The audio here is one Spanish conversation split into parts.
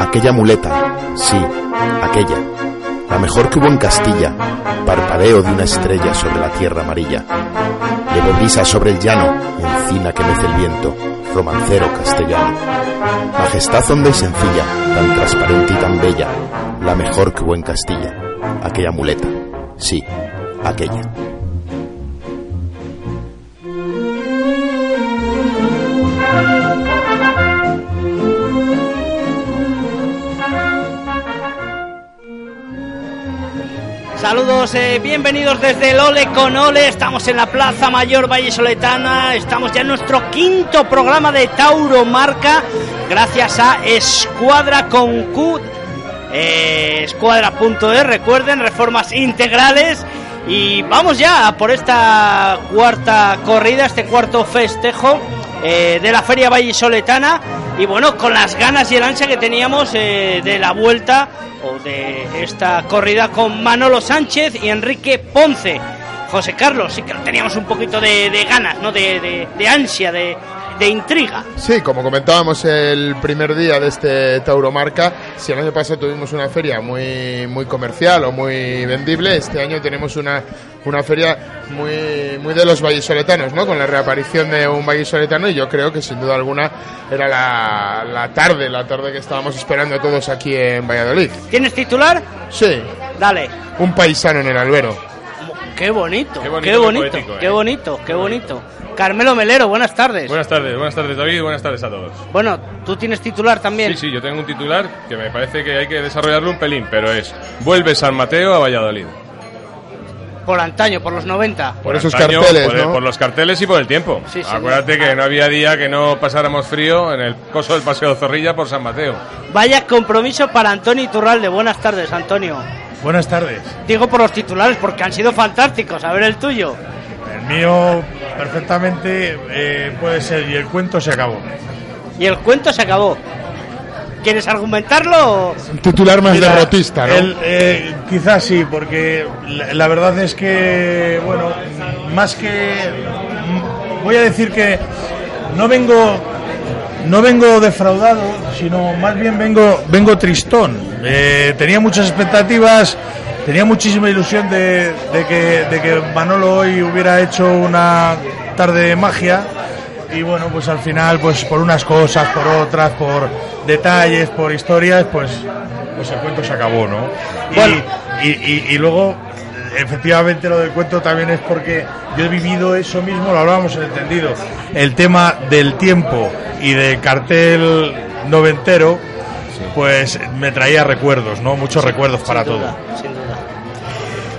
Aquella muleta, sí, aquella, la mejor que hubo en Castilla, parpadeo de una estrella sobre la tierra amarilla, leve brisa sobre el llano, encina que mece el viento, romancero castellano, majestad honda y sencilla, tan transparente y tan bella, la mejor que hubo en Castilla, aquella muleta, sí, aquella. Saludos, eh, bienvenidos desde el Ole con Ole. Estamos en la Plaza Mayor Valle Soletana. Estamos ya en nuestro quinto programa de Tauro Marca. Gracias a Escuadra con Q. Eh, Escuadra.es, recuerden, reformas integrales. Y vamos ya por esta cuarta corrida, este cuarto festejo eh, de la Feria Vallisoletana y bueno, con las ganas y el ansia que teníamos eh, de la vuelta o de esta corrida con Manolo Sánchez y Enrique Ponce. José Carlos, sí que teníamos un poquito de, de ganas, ¿no? De, de, de ansia, de, de intriga. Sí, como comentábamos el primer día de este Tauromarca, si el año pasado tuvimos una feria muy, muy comercial o muy vendible, este año tenemos una, una feria muy, muy de los vallisoletanos, ¿no? Con la reaparición de un vallisoletano y yo creo que sin duda alguna era la, la tarde, la tarde que estábamos esperando todos aquí en Valladolid. ¿Tienes titular? Sí, Dale. un paisano en el albero. Qué bonito, Qué bonito, qué qué bonito, poético, qué eh. bonito, qué bonito. Carmelo Melero, buenas tardes. Buenas tardes, buenas tardes David, buenas tardes a todos. Bueno, tú tienes titular también. Sí, sí, yo tengo un titular que me parece que hay que desarrollarlo un pelín, pero es Vuelve San Mateo a Valladolid. Por antaño, por los 90. Por esos antaño, carteles, por, por los carteles y por el tiempo. Sí, sí. Acuérdate que no había día que no pasáramos frío en el coso del Paseo Zorrilla por San Mateo. Vaya compromiso para Antonio Iturralde. Buenas tardes, Antonio. Buenas tardes. Digo por los titulares porque han sido fantásticos. A ver el tuyo. El mío perfectamente eh, puede ser y el cuento se acabó. Y el cuento se acabó. ¿Quieres argumentarlo? o- Un titular más Mira, derrotista, ¿no? el, eh, quizás sí, porque la, la verdad es que, bueno, más que... Voy a decir que no vengo... No vengo defraudado, sino más bien vengo, vengo tristón. Eh, tenía muchas expectativas, tenía muchísima ilusión de, de que, de que Manolo hoy hubiera hecho una tarde de magia y bueno, pues al final, pues por unas cosas, por otras, por detalles, por historias, pues, pues el cuento se acabó, ¿no? Y, Bueno. y, y- y luego, efectivamente, lo del cuento también es porque yo he vivido eso mismo, lo hablábamos en entendido, el tema del tiempo y del cartel noventero, pues me traía recuerdos, ¿no? Muchos recuerdos para Sin todo. sin duda.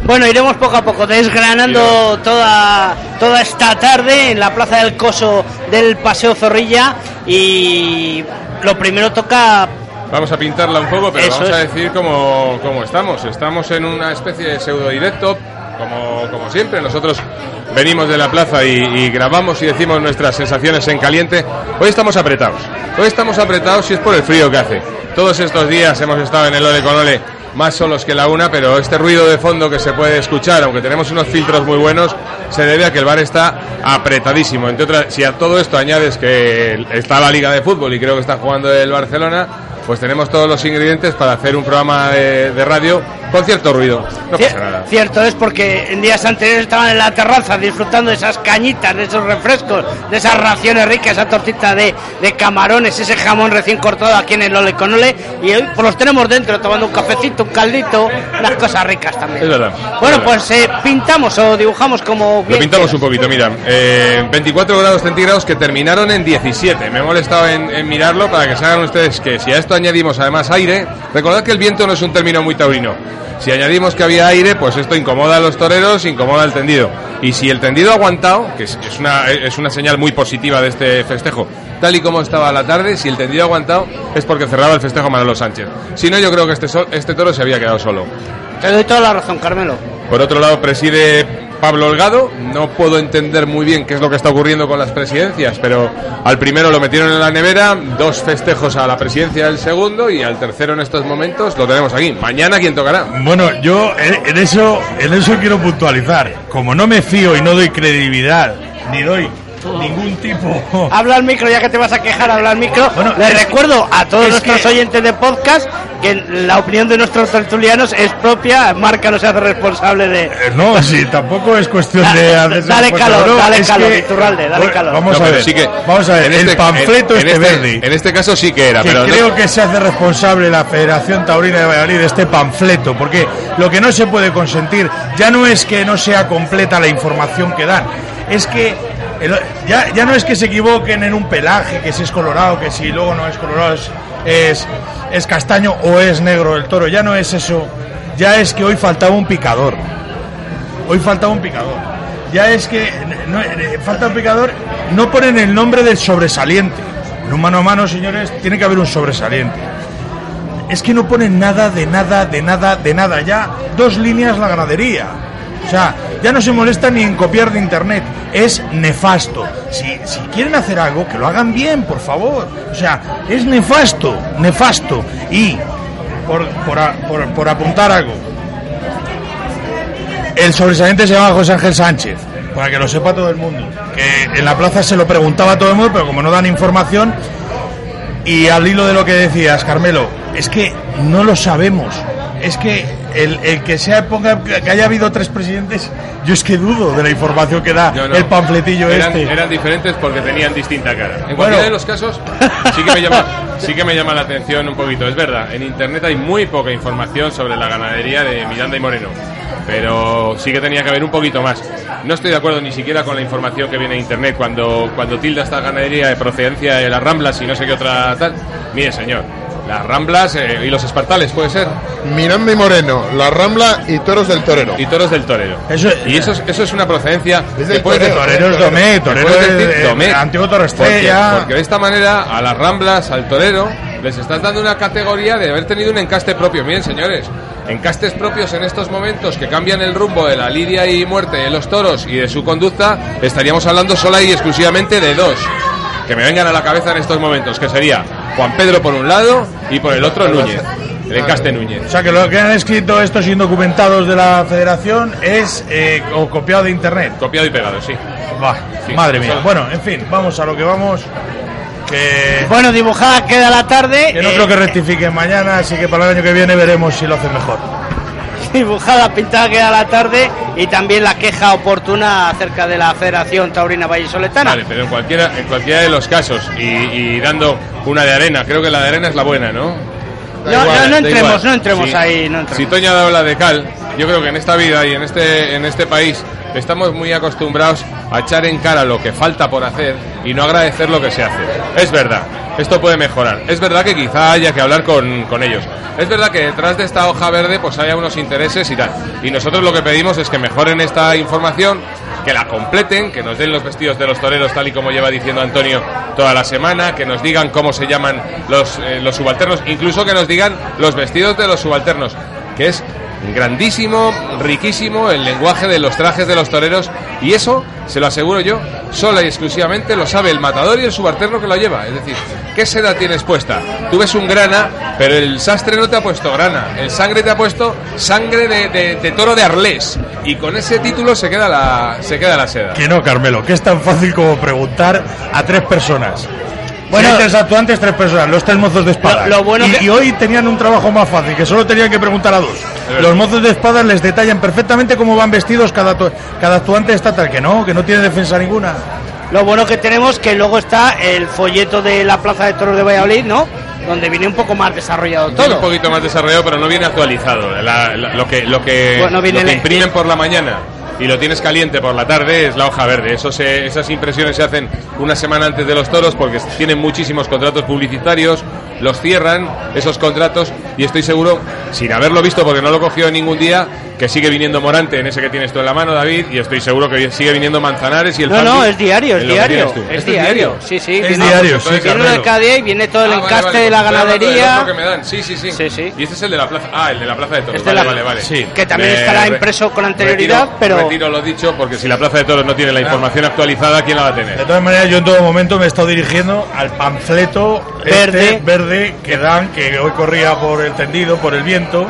Bueno, iremos poco a poco desgranando toda, toda esta tarde en la Plaza del Coso del Paseo Zorrilla y lo primero toca Vamos a pintarla un poco, pero Eso vamos a decir cómo, cómo estamos. Estamos en una especie de pseudo directo, como, como siempre. Nosotros venimos de la plaza y, y grabamos y decimos nuestras sensaciones en caliente. Hoy estamos apretados. Hoy estamos apretados y es por el frío que hace. Todos estos días hemos estado en el Ole con Ole más solos que la una, pero este ruido de fondo que se puede escuchar, aunque tenemos unos filtros muy buenos, se debe a que el bar está apretadísimo. Entre otras, si a todo esto añades que está la Liga de Fútbol y creo que está jugando el Barcelona, pues tenemos todos los ingredientes para hacer un programa de, de radio con cierto ruido. No pasa nada. Cierto es porque en días anteriores estaban en la terraza disfrutando de esas cañitas, de esos refrescos, de esas raciones ricas, esa tortita de, de camarones, ese jamón recién cortado aquí en el Ole con Ole. Y hoy pues los tenemos dentro tomando un cafecito, un caldito, unas cosas ricas también. Es verdad. Bueno, Es verdad. pues eh, pintamos o dibujamos como Lo pintamos quieras. un poquito, mira. eh, 24 grados centígrados que terminaron en 17. Me he molestado en, en mirarlo para que se hagan ustedes que si a esto añadimos además aire, recordad que el viento no es un término muy taurino. Si añadimos que había aire, pues esto incomoda a los toreros, incomoda al tendido. Y si el tendido ha aguantado, que es, una, es una señal muy positiva de este festejo, tal y como estaba la tarde, si el tendido ha aguantado es porque cerraba el festejo Manolo Sánchez. Si no, yo creo que este, este toro se había quedado solo. Te doy toda la razón, Carmelo. Por otro lado, preside Pablo Holgado. No puedo entender muy bien qué es lo que está ocurriendo con las presidencias, pero al primero lo metieron en la nevera, dos festejos a la presidencia del segundo y al tercero en estos momentos lo tenemos aquí. Mañana, ¿quién tocará? Bueno, yo en, en eso, en eso quiero puntualizar. Como no me fío y no doy credibilidad, ni doy ningún tipo. Habla al micro, ya que te vas a quejar, habla al micro. Bueno, Les es- recuerdo a todos es nuestros que- oyentes de podcast que la opinión de nuestros tertulianos es propia. Marca no se hace responsable de. Eh, No, sí, tampoco es cuestión de hacerse dale calor, no, dale calor, que- Iturralde, dale Bueno, calor. Vamos No, a ver, sí que- vamos a ver, el este- panfleto en, este, en verde. En este caso sí que era, que pero no- creo que se hace responsable la Federación Taurina de Valladolid de este panfleto, porque lo que no se puede consentir ya no es que no sea completa la información que dan, es que ya, ya no es que se equivoquen en un pelaje, que si es colorado, que si luego no es colorado, es, es, es castaño o es negro el toro, ya no es eso, ya es que hoy faltaba un picador, hoy faltaba un picador, ya es que no- eh, falta un picador, no ponen el nombre del sobresaliente. En un mano a mano, señores, tiene que haber un sobresaliente. Es que no ponen nada, de nada, de nada, de nada. Ya dos líneas la ganadería. O sea, ya no se molesta ni en copiar de internet. Es nefasto. Si, si quieren hacer algo, que lo hagan bien, por favor. O sea, es nefasto, nefasto. Y, por, por, por- por apuntar algo, el sobresaliente se llama José Ángel Sánchez, para que lo sepa todo el mundo. Que en la plaza se lo preguntaba a todo el mundo, pero como no dan información, y al hilo de lo que decías, Carmelo, es que no lo sabemos. Es que el, el que sea ponga que haya habido tres presidentes, yo es que dudo de la información que da No, no. el panfletillo eran, este. eran diferentes porque tenían distinta cara. En Bueno. cualquiera de los casos, sí que, me llama, sí que me llama la atención un poquito. Es verdad, en internet hay muy poca información sobre la ganadería de Miranda y Moreno. Pero sí que tenía que haber un poquito más. No estoy de acuerdo ni siquiera con la información que viene en internet cuando, cuando tilda esta ganadería de procedencia de las Ramblas y no sé qué otra tal. Mire, señor, las Ramblas eh, y los Espartales, puede ser. Miranda y Moreno, La Rambla y Toros del Torero. Y toros del torero. Eso- y eso es, eso es una procedencia. Es que del puedes torero, decir- Torero es Domé, Torero puedes es decir Domé. antiguo Porque, porque de esta manera a las ramblas, al torero, les estás dando una categoría de haber tenido un encaste propio. Miren, señores, encastes propios en estos momentos que cambian el rumbo de la lidia y muerte de los toros y de su conducta, estaríamos hablando sola y exclusivamente de dos. Que me vengan a la cabeza en estos momentos, que sería Juan Pedro por un lado y por el otro Núñez. El encaste Núñez. O sea, que lo que han escrito estos indocumentados de la federación es eh, o copiado de internet. Copiado y pegado, sí. Bah, Sí, madre mía. Bueno, en fin, vamos a lo que vamos. Que, Bueno, dibujada queda la tarde. que no eh, creo que rectifiquen mañana, así que para el año que viene veremos si lo hacen mejor. Dibujada, pintada queda la tarde y también la queja oportuna acerca de la Federación Taurina Vallisoletana. Vale, pero en cualquiera, en cualquiera de los casos y, y dando una de arena, creo que la de arena es la buena, ¿no? No, igual, no, no entremos, no entremos ahí, no entremos. Si Toño ha dado la de cal, yo creo que en esta vida y en este, en este país estamos muy acostumbrados a echar en cara lo que falta por hacer y no agradecer lo que se hace. Es verdad, esto puede mejorar. Es verdad que quizá haya que hablar con, con ellos. Es verdad que detrás de esta hoja verde pues haya unos intereses y tal. Y nosotros lo que pedimos es que mejoren esta información, que la completen, que nos den los vestidos de los toreros tal y como lleva diciendo Antonio toda la semana, que nos digan cómo se llaman los, eh, los subalternos, incluso que nos digan los vestidos de los subalternos, que es grandísimo, riquísimo el lenguaje de los trajes de los toreros y eso, se lo aseguro yo, sola y exclusivamente lo sabe el matador y el subalterno que lo lleva. Es decir, ¿qué seda tienes puesta? Tú ves un grana, pero el sastre no te ha puesto grana, el sangre te ha puesto sangre de, toro de Arlés y con ese título se queda la, se queda la seda. Que no, Carmelo, que es tan fácil como preguntar a tres personas. Bueno- tres actuantes, tres personas, los tres mozos de espada. Lo- lo bueno y, que- y hoy tenían un trabajo más fácil, que solo tenían que preguntar a dos. Los mozos de espada les detallan perfectamente cómo van vestidos cada, cada actuante estatal, que no, que no tiene defensa ninguna. Lo bueno que tenemos que luego está el folleto de la Plaza de Toros de Valladolid, ¿no? Donde viene un poco más desarrollado todo. un poquito más desarrollado, pero no viene actualizado. La- la- lo que, lo que, Bueno, viene lo que imprimen por la mañana y lo tienes caliente por la tarde es la hoja verde. Se- esas impresiones se hacen una semana antes de los toros porque tienen muchísimos contratos publicitarios, los cierran esos contratos y estoy seguro, sin haberlo visto porque no lo cogió en ningún día, que sigue viniendo Morante en ese que tienes tú en la mano, David, y estoy seguro que sigue viniendo Manzanares y el No, no, es diario, es diario. Es ¿Este diario, sí, sí. Es viene- diario, sí, Viene Carmelo. de cada día y viene todo el Ah, encaste vale, de la ganadería. otro que me dan. Sí, sí, sí. Sí, sí. Y este es el de la plaza. Ah, el de la plaza de toros. Este vale, la- vale, vale. sí, que también Me estará re- impreso con anterioridad, retiro- pero- Retiro lo dicho, porque si la plaza de toros no tiene la información actualizada, ¿quién la va a De tener? todas maneras, yo en todo momento me he estado dirigiendo al panfleto Verde. este, verde que dan, que hoy corría por el tendido, por el viento,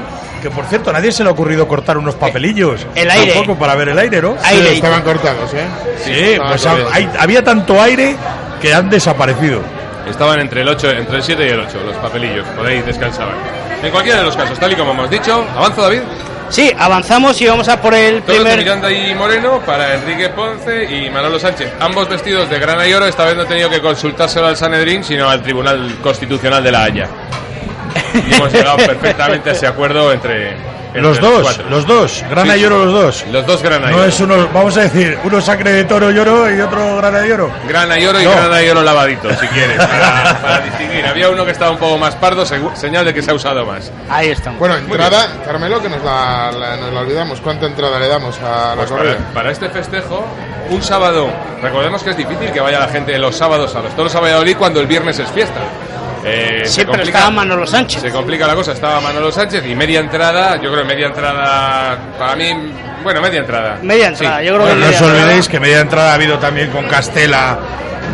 que por cierto, a nadie se le ha ocurrido cortar unos papelillos. El aire. Tampoco para ver el aire, ¿no? Aire. Sí, estaban cortados, ¿eh? Sí, pues hay- había tanto aire que han desaparecido. Estaban entre el 8, entre el 7 y el 8, los papelillos, por ahí descansaban. En cualquiera de los casos, tal y como hemos dicho, avanzo David. Sí, avanzamos y vamos a por el Todos de primer. Miranda y Moreno para Enrique Ponce y Manolo Sánchez. Ambos vestidos de grana y oro. Esta vez no he tenido que consultárselo al Sanedrín, sino al Tribunal Constitucional de La Haya. Y hemos llegado perfectamente a ese acuerdo entre, entre Los dos, cuatro. los dos, grana Sí, y oro los dos. Los dos grana y No oro. es uno, vamos a decir, uno sangre de toro y oro y otro grana y oro. Grana y oro y No. grana y oro lavadito, si quieres, para, para distinguir. Había uno que estaba un poco más pardo, señal de que se ha usado más. Ahí estamos. Bueno, entrada, Carmelo, que nos la, la- nos la olvidamos. ¿Cuánta entrada le damos a la Pues corrida? para, para este festejo, un sábado, recordemos que es difícil que vaya la gente los sábados a los toros a Valladolid cuando el viernes es fiesta. Eh, se Siempre complica- estaba Manolo Sánchez. Se complica la cosa, estaba Manolo Sánchez y media entrada, yo creo que media entrada, para mí, bueno, media entrada. Media entrada, Sí. yo creo Bueno, que no os entrada. olvidéis que media entrada ha habido también con Castela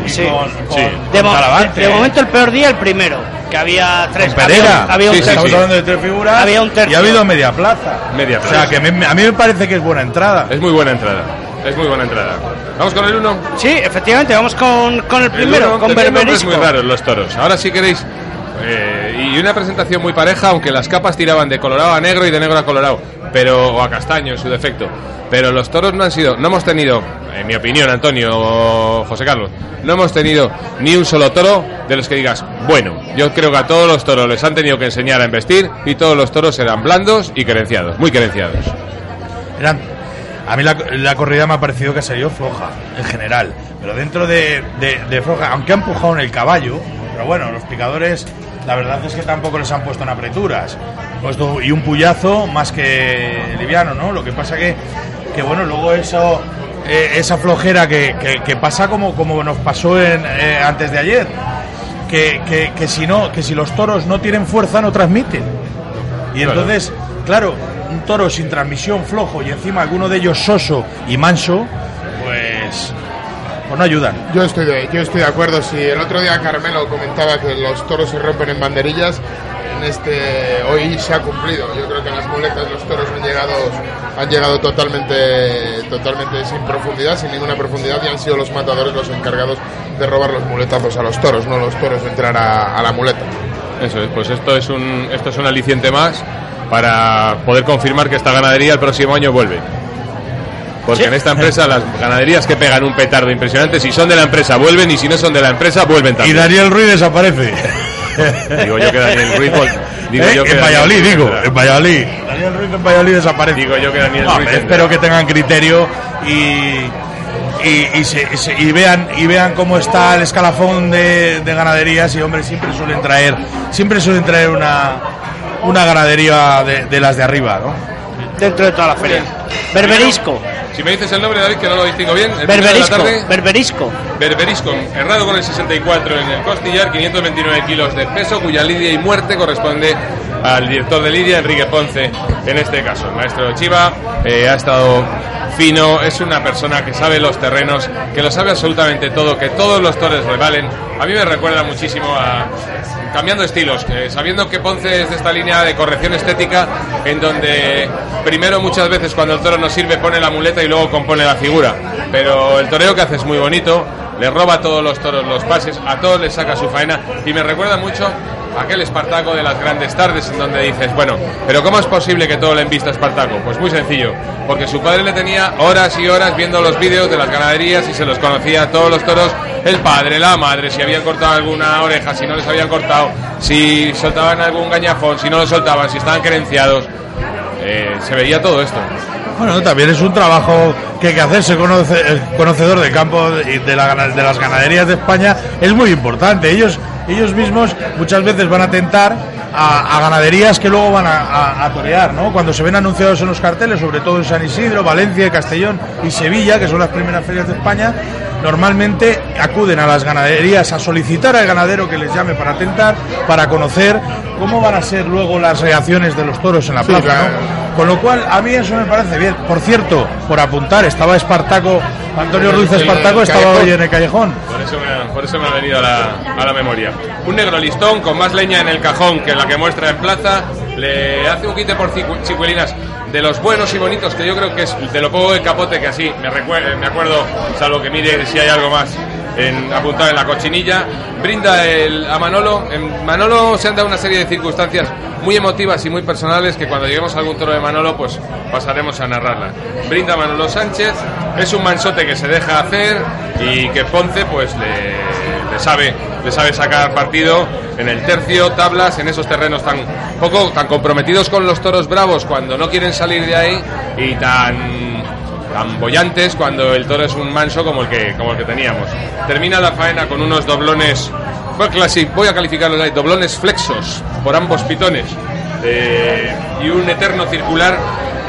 y Sí. con, con, Sí. con De, mo- Talavante. de- de momento el peor día el primero, que había tres. Con Pereira. Había, había un. Estamos sí. hablando de tres figuras. Había un tercio. Y ha habido media plaza. Media O sea, plaza. que me- a mí me parece que es buena entrada. Es muy buena entrada, es muy buena entrada. Vamos con el uno. Sí, efectivamente, vamos con, con el El primero, uno, con Berberisco. muy raros los toros. Ahora si queréis eh, y una presentación muy pareja, aunque las capas tiraban de colorado a negro y de negro a colorado, pero o a castaño en su defecto. Pero los toros no han sido, no hemos tenido, en mi opinión, Antonio o José Carlos, no hemos tenido ni un solo toro de los que digas, bueno, yo creo que a todos los toros les han tenido que enseñar a embestir y todos los toros eran blandos y querenciados, muy querenciados. Eran- a mí la, la corrida me ha parecido que ha salido floja, en general. Pero dentro de, de- de floja, aunque ha empujado en el caballo, pero bueno, los picadores, la verdad es que tampoco les han puesto en apreturas. Puesto, y un puyazo más que liviano, ¿no? Lo que pasa que, que bueno, luego eso, eh, esa flojera que, que- que pasa como, como nos pasó en, eh, antes de ayer. Que, que- que si no, que si los toros no tienen fuerza no transmiten. Y Claro. entonces, claro, un toro sin transmisión flojo y encima alguno de ellos soso y manso, pues, pues no ayudan. Yo estoy, de, yo estoy de acuerdo. Si el otro día Carmelo comentaba que los toros se rompen en banderillas, en este hoy se ha cumplido. Yo creo que en las muletas los toros han llegado, han llegado totalmente, totalmente sin profundidad, sin ninguna profundidad, y han sido los matadores los encargados de robar los muletazos a los toros, no los toros de entrar a, a la muleta. Eso es, pues esto es un, esto es un aliciente más para poder confirmar que esta ganadería el próximo año vuelve. Porque Sí. en esta empresa las ganaderías que pegan un petardo impresionante, si son de la empresa vuelven y si no son de la empresa vuelven Y también. Daniel Ruiz desaparece. Digo yo que Daniel Ruiz digo ¿Eh? yo que en Daniel Valladolid, Ruiz digo, en Valladolid. Daniel Ruiz en Valladolid desaparece. Digo yo que Daniel No, Ruiz espero que tengan criterio y, y, y se- se- y vean y vean cómo está el escalafón de, de ganaderías y hombre siempre suelen traer siempre suelen traer una una ganadería de, de las de arriba, ¿no? Dentro de toda la feria. Berberisco. Si me dices el nombre, David, que no lo distingo bien. El Berberisco. tarde, Berberisco. Berberisco, errado con el 64 en el costillar, 529 kilos de peso, cuya lidia y muerte corresponde al director de lidia, Enrique Ponce, en este caso. El maestro Chiva eh, ha estado fino, es una persona que sabe los terrenos, que lo sabe absolutamente todo, que todos los toros le valen. A mí me recuerda muchísimo a cambiando estilos, eh, sabiendo que Ponce es de esta línea de corrección estética, en donde primero muchas veces cuando el toro no sirve pone la muleta y luego compone la figura. Pero el toreo que hace es muy bonito, le roba a todos los toros los pases, a todos les saca su faena y me recuerda mucho aquel Espartaco de las grandes tardes en donde dices, bueno, pero ¿cómo es posible que todo le envista a Espartaco? Pues muy sencillo, porque su padre le tenía horas y horas viendo los vídeos de las ganaderías y se los conocía a todos los toros, el padre, la madre, si habían cortado alguna oreja, si no les habían cortado, si soltaban algún gañafón, si no lo soltaban, si estaban querenciados. Eh, se veía todo esto. Bueno, también es un trabajo que hay que hacerse conoce- conocedor del campo y de, de las ganaderías de España es muy importante. Ellos, ellos mismos muchas veces van a tentar a, ganaderías que luego van a, a- a torear, ¿no? Cuando se ven anunciados en los carteles, sobre todo en San Isidro, Valencia, Castellón y Sevilla, que son las primeras ferias de España, normalmente acuden a las ganaderías a solicitar al ganadero que les llame para tentar, para conocer cómo van a ser luego las reacciones de los toros en la Sí, plaza, claro. ¿no? Con lo cual, a mí eso me parece bien. Por cierto, por apuntar, estaba Espartaco, Antonio Ruiz Espartaco estaba hoy en el callejón. Por eso, me ha, por eso me ha venido a la, a la memoria. Un negro listón con más leña en el cajón que la que muestra en plaza. Le hace un quite por chicuelinas de los buenos y bonitos, que yo creo que es de lo poco de capote que así me, me acuerdo, salvo que mire si hay algo más en, apuntado en la cochinilla, brinda el, a Manolo. En Manolo se han dado una serie de circunstancias muy emotivas y muy personales que cuando lleguemos a algún toro de Manolo, pues pasaremos a narrarlas. Brinda Manolo Sánchez, es un mansote que se deja hacer y que Ponce, pues le sabe, le sabe sacar partido en el tercio, tablas, en esos terrenos tan poco, tan comprometidos con los toros bravos cuando no quieren salir de ahí y tan tan bollantes cuando el toro es un manso como el que como el que teníamos. Termina la faena con unos doblones, voy a, calificarlos ahí, doblones flexos por ambos pitones eh, y un eterno circular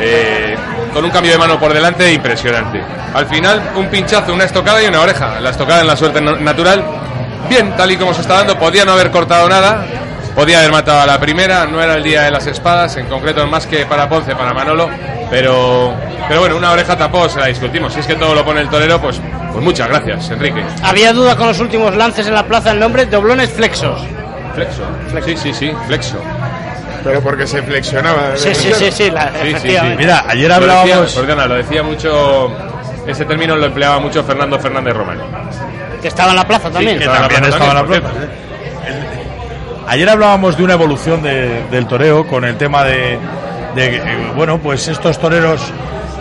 eh, con un cambio de mano por delante impresionante. Al final un pinchazo, una estocada y una oreja. La estocada en la suerte natural, bien, tal y como se está dando, podía no haber cortado nada. Podía haber matado a la primera, no era el día de las espadas, en concreto más que para Ponce, para Manolo, pero, pero bueno, una oreja tampoco se la discutimos. Si es que todo lo pone el torero, pues, pues muchas gracias, Enrique. Había duda con los últimos lances en la plaza, el nombre, doblones flexos. Flexo. Sí, sí, sí, flexo. Pero porque se flexionaba. Sí, sí, sí, sí, la- Sí, sí, sí. Mira, ayer Lo decía, hablábamos. perdona, lo decía mucho, ese término lo empleaba mucho Fernando Fernández Román. Que estaba en la plaza también. que que estaba también estaba en la plaza. Ayer hablábamos de una evolución de- del toreo con el tema de, de, eh, bueno, pues estos toreros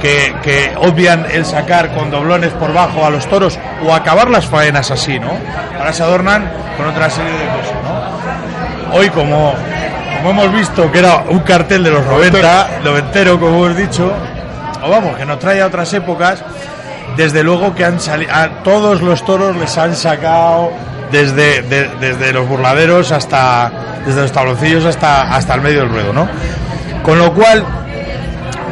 que, que obvian el sacar con doblones por bajo a los toros o acabar las faenas así, ¿no? Ahora se adornan con otra serie de cosas, ¿no? Hoy, como, como hemos visto que era un cartel de los 90, noventero, como hemos dicho, o vamos, que nos trae a otras épocas, desde luego que han sali- a todos los toros les han sacado desde, de- desde los burladeros hasta desde los tabloncillos hasta hasta el medio del ruedo, ¿no? Con lo cual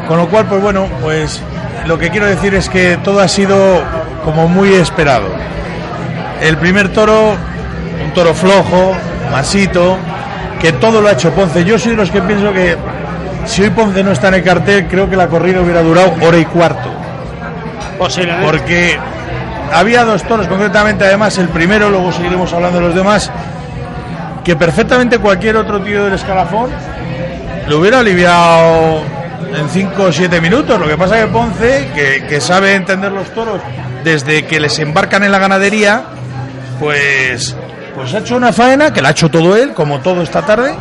con lo cual pues bueno, pues lo que quiero decir es que todo ha sido como muy esperado. El primer toro un toro flojo, masito, que todo lo ha hecho Ponce. Yo soy de los que pienso que si hoy Ponce no está en el cartel, creo que la corrida hubiera durado hora y cuarto. Porque había dos toros, concretamente además el primero, luego seguiremos hablando de los demás, que perfectamente cualquier otro tío del escalafón lo hubiera aliviado en 5 o 7 minutos. Lo que pasa es que Ponce, que, sabe entender los toros desde que les embarcan en la ganadería, pues, pues ha hecho una faena que la ha hecho todo él, como todo esta tarde.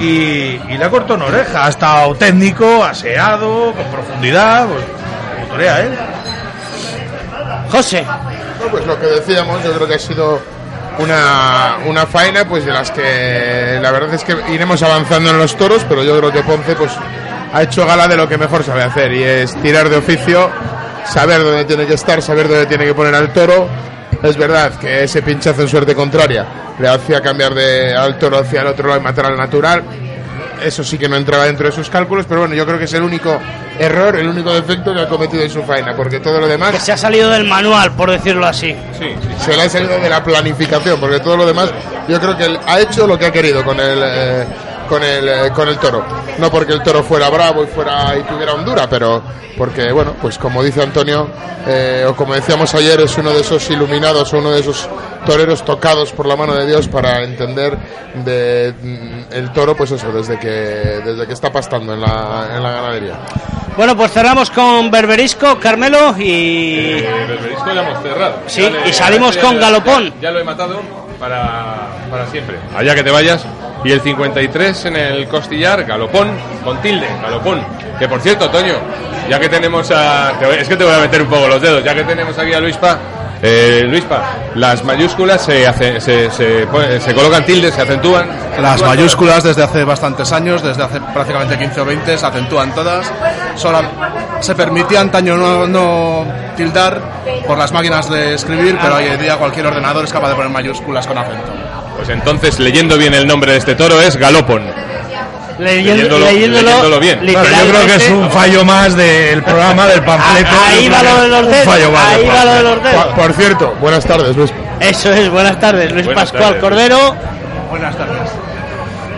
Y, y le ha cortado una oreja, ha estado técnico, aseado, con profundidad, pues, como torea él. José, pues lo que decíamos, yo creo que ha sido una, una faena pues de las que la verdad es que iremos avanzando en los toros, pero yo creo que Ponce pues ha hecho gala de lo que mejor sabe hacer y es tirar de oficio, saber dónde tiene que estar, saber dónde tiene que poner al toro. Es verdad que ese pinchazo en suerte contraria le hacía cambiar de, al toro hacia el otro lado y matar al natural. Eso sí que no entraba dentro de sus cálculos, pero bueno, yo creo que es el único error, el único defecto que ha cometido en su faena, porque todo lo demás que se ha salido del manual, por decirlo así. Sí, sí. se le ha salido de la planificación, porque todo lo demás yo creo que él ha hecho lo que ha querido con el eh, con el eh, con el toro. No porque el toro fuera bravo y fuera y tuviera hondura, pero porque bueno, pues como dice Antonio eh, o como decíamos ayer es uno de esos iluminados o uno de esos toreros tocados por la mano de Dios para entender de mm, el toro, pues eso desde que desde que está pastando en la en la ganadería. Bueno, pues cerramos con Berberisco, Carmelo y... Eh, Berberisco ya hemos cerrado. Sí, Ya y salimos ya con ya- Galopón. Ya, ya lo he matado para, para siempre. Allá que te vayas. Y el 53 en el costillar, Galopón con tilde, Galopón. Que por cierto, Toño, ya que tenemos a. te voy- es que te voy a meter un poco los dedos. Ya que tenemos aquí a Luispa. Eh, Luispa, las mayúsculas se, hace, se, se, se colocan tildes, se acentúan. Las mayúsculas desde hace bastantes años, desde hace prácticamente 15 o 20, se acentúan todas. Solo se permitía antaño no, no tildar por las máquinas de escribir, pero hoy en día cualquier ordenador es capaz de poner mayúsculas con acento. Pues entonces, leyendo bien el nombre de este toro, es Galopón. Leyendo- Leyéndolo- leyéndolo, leyéndolo bien. Claro, yo creo que es un fallo más del programa, del panfleto. Ah, Ahí va lo de los dedos. fallo más Ahí va lo de los dedos. Por, por cierto, buenas tardes, Luis. Eso es, buenas tardes, Luis Buenas Pascual tardes. Cordero. Buenas tardes.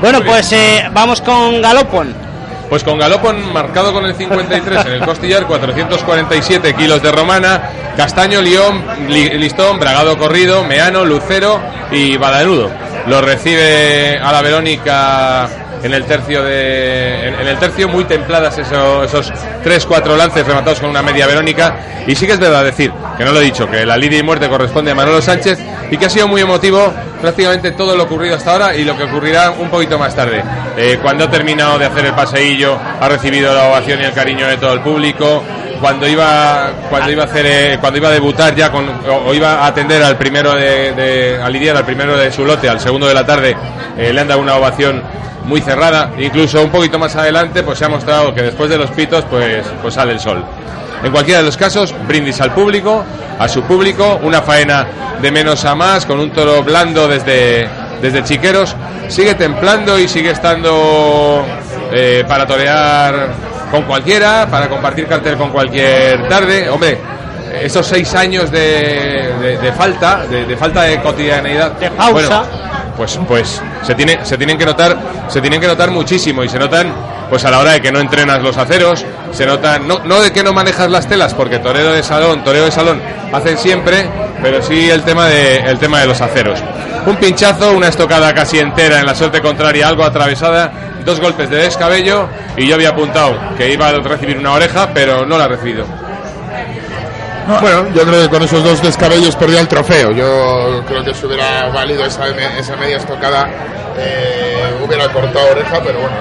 Bueno, pues eh, vamos con Galopón. Pues con Galopón marcado con el 53 en el costillar, 447 kilos de romana, castaño, listón, bragado corrido, meano, lucero y badanudo. Lo recibe a la Verónica en el tercio de en, el tercio muy templadas eso- esos tres cuatro lances rematados con una media verónica. Y sí que es verdad decir que no lo he dicho que la lidia y muerte corresponde a Manolo Sánchez y que ha sido muy emotivo prácticamente todo lo ocurrido hasta ahora y lo que ocurrirá un poquito más tarde. Eh, cuando ha terminado de hacer el paseillo ha recibido la ovación y el cariño de todo el público cuando iba cuando iba a hacer eh, cuando iba a debutar ya con o, iba a atender al primero de, de a lidiar al primero de su lote al segundo de la tarde eh, le han dado una ovación muy cerrada. Incluso un poquito más adelante pues se ha mostrado que después de los pitos pues pues sale el sol. En cualquiera de los casos brindis al público a su público una faena de menos a más con un toro blando desde desde Chiqueros. Sigue templando y sigue estando eh, para torear con cualquiera, para compartir cartel con cualquier tarde. Hombre, esos seis años de, de- de falta, de, de falta de cotidianeidad, De pausa. bueno, pues, pues se tiene, se tienen que notar, se tienen que notar muchísimo y se notan, pues a la hora de que no entrenas los aceros, se notan, no, no de que no manejas las telas, porque toreo de salón, toreo de salón hacen siempre, pero sí el tema de, el tema de los aceros. Un pinchazo, una estocada casi entera en la suerte contraria, algo atravesada, dos golpes de descabello y yo había apuntado que iba a recibir una oreja, pero no la ha recibido. Bueno, yo creo que con esos dos descabellos perdió el trofeo. Yo creo que si hubiera valido esa, me- esa media estocada, eh, hubiera cortado oreja, pero bueno,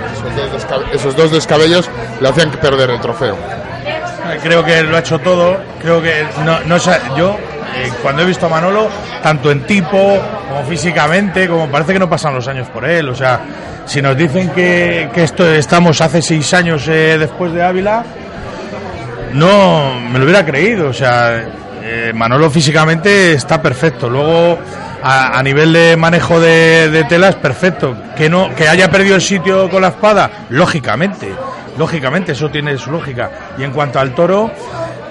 esos dos, descabellos le hacían perder el trofeo. Creo que lo ha hecho todo. Creo que no, no yo eh, cuando he visto a Manolo, tanto en tipo como físicamente, como parece que no pasan los años por él. O sea, si nos dicen que, que esto estamos hace seis años eh, después de Ávila, no me lo hubiera creído. O sea, eh, Manolo físicamente está perfecto. Luego, a, a nivel de manejo de, de telas, perfecto. Que no, que haya perdido el sitio con la espada, lógicamente. Lógicamente, eso tiene su lógica. Y en cuanto al toro,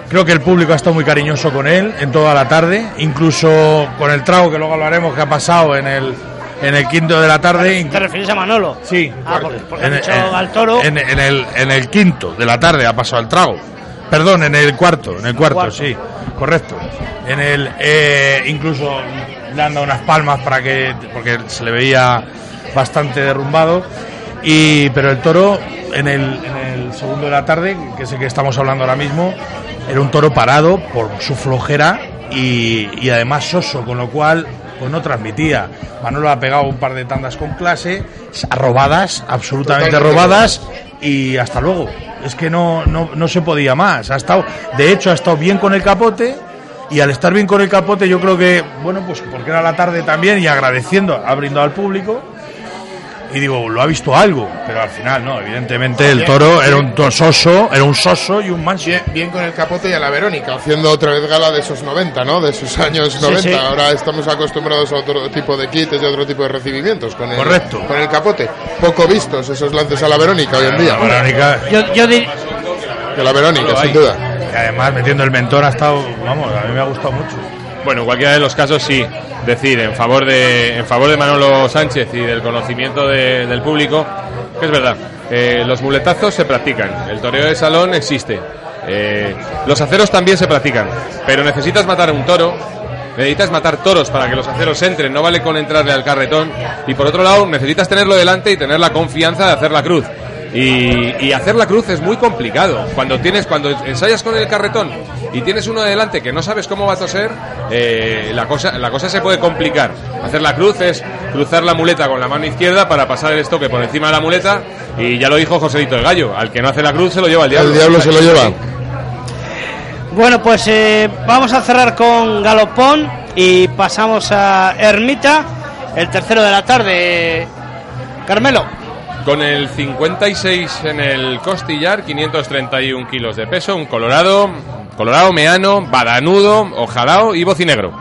creo que el público ha estado muy cariñoso con él en toda la tarde, incluso con el trago que luego hablaremos que ha pasado en el, en el quinto de la tarde. ¿Te refieres a Manolo? Sí. Ah, porque, porque En, has dicho en- al toro. en- en el, en el quinto de la tarde ha pasado el trago. Perdón, en el cuarto, en el cuarto, cuarto. sí, correcto. En el, eh, incluso le han dado unas palmas para que, porque se le veía bastante derrumbado. Y, pero el toro, en el, en el segundo de la tarde, que es el que estamos hablando ahora mismo, era un toro parado por su flojera y, y además soso, con lo cual pues no transmitía. Manolo ha pegado un par de tandas con clase, robadas, absolutamente Totalmente robadas, y hasta luego. Es que no, no, no se podía más. Ha estado, de hecho, ha estado bien con el capote. Y al estar bien con el capote, yo creo que, bueno, pues porque era la tarde también y agradeciendo, ha brindado al público. Y digo, lo ha visto algo, pero al final no, evidentemente el toro era un to- soso, era un soso y un manso. Bien, bien con el capote y a la Verónica, haciendo otra vez gala de esos 90, ¿no? De esos años 90. sí. Ahora estamos acostumbrados a otro tipo de kits y a otro tipo de recibimientos. Con el, Correcto. Con el capote. Poco vistos esos lances a la Verónica hoy en día. La Verónica, Yo, yo dir- Que la Verónica, sin duda. y además metiendo el mentón ha estado, vamos, a mí me ha gustado mucho. Bueno, en cualquiera de los casos sí, decir en favor de en favor de Manolo Sánchez y del conocimiento de- del público, que es verdad, eh, los muletazos se practican, el toreo de salón existe, eh, los aceros también se practican, pero necesitas matar un toro, necesitas matar toros para que los aceros entren, no vale con entrarle al carretón, y por otro lado necesitas tenerlo delante y tener la confianza de hacer la cruz. Y, y hacer la cruz es muy complicado. Cuando tienes, cuando ensayas con el carretón y tienes uno delante que no sabes cómo va a toser, eh, la cosa, la cosa se puede complicar. Hacer la cruz es cruzar la muleta con la mano izquierda para pasar el estoque por encima de la muleta. Y ya lo dijo Joselito el Gallo, al que no hace la cruz se lo lleva el diablo. El diablo se lo lleva. Bueno, pues eh, vamos a cerrar con Galopón y pasamos a Ermita, el tercero de la tarde. Carmelo. Con el 56 en el costillar, 531 kilos de peso, un colorado, colorado meano, badanudo, ojalao y bocinegro.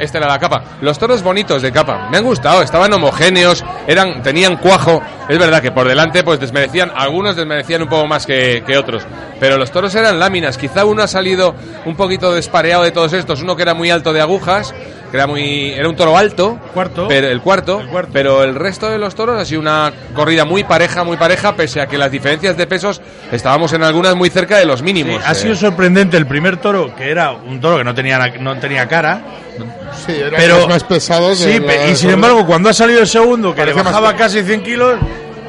Esta era la capa. Los toros bonitos de capa. Me han gustado, estaban homogéneos, eran, tenían cuajo. Es verdad que por delante pues desmerecían, algunos desmerecían un poco más que, que otros. Pero los toros eran láminas. Quizá uno ha salido un poquito despareado de todos estos. Uno que era muy alto de agujas, que era muy, era un toro alto. Cuarto. Pero el cuarto, El cuarto. pero el resto de los toros ha sido una corrida muy pareja, muy pareja, pese a que las diferencias de pesos estábamos en algunas muy cerca de los mínimos. ha Eh, sido sorprendente el primer toro, que era un toro que no tenía, no tenía cara, Sí, eran pero más pesados. de sí, y sin embargo cuando ha salido el segundo que le bajaba casi 100 kilos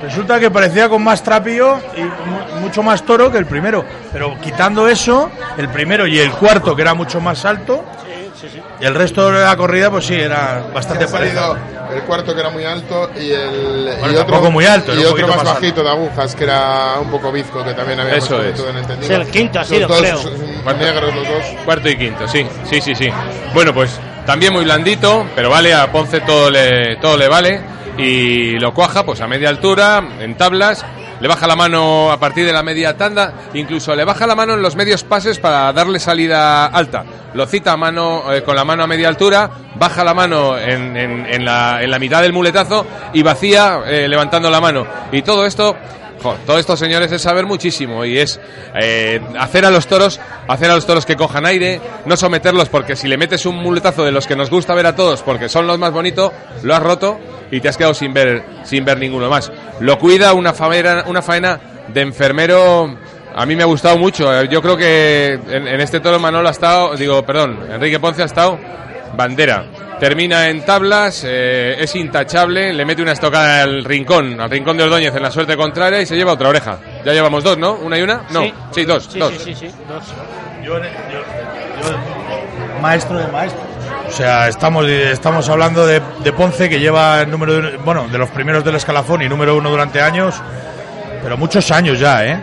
Resulta que parecía con más trapillo y mu- mucho más toro que el primero. Pero quitando eso, el primero y el cuarto, que era mucho más alto, y el resto de la corrida, pues sí, era bastante parecido. el cuarto que era muy alto y el Bueno, y otro tampoco muy alto, y otro más más bajito de agujas que era un poco bizco que también había Eso es. entendido. Sí, el quinto ha sido, dos creo. negros los dos. Cuarto y quinto, sí, sí, sí, sí. Bueno, pues también muy blandito, pero vale, a Ponce todo le, todo le vale. Y lo cuaja, pues a media altura, en tablas. Le baja la mano a partir de la media tanda, incluso le baja la mano en los medios pases para darle salida alta. Lo cita a mano, eh, con la mano a media altura, baja la mano en, en- la, en la mitad del muletazo y vacía eh, levantando la mano. Y todo esto Todo esto, señores, es saber muchísimo y es eh, hacer a los toros, hacer a los toros que cojan aire, no someterlos porque si le metes un muletazo de los que nos gusta ver a todos porque son los más bonitos, lo has roto y te has quedado sin ver, sin ver ninguno más. Lo cuida una faena, una faena de enfermero. A mí me ha gustado mucho. Yo creo que en, en este toro Manolo ha estado, digo, perdón, Enrique Ponce ha estado bandera. Termina en tablas, eh, es intachable, le mete una estocada al rincón, al rincón de Ordóñez en la suerte contraria y se lleva otra oreja. Ya llevamos dos, ¿no? ¿Una y una? No, sí, dos, Sí, dos. sí, sí, sí, dos. Yo, yo- yo- maestro de maestros. O sea, estamos, estamos hablando de, de Ponce, que lleva el número de, bueno, de los primeros del escalafón y número uno durante años, pero muchos años ya, ¿eh?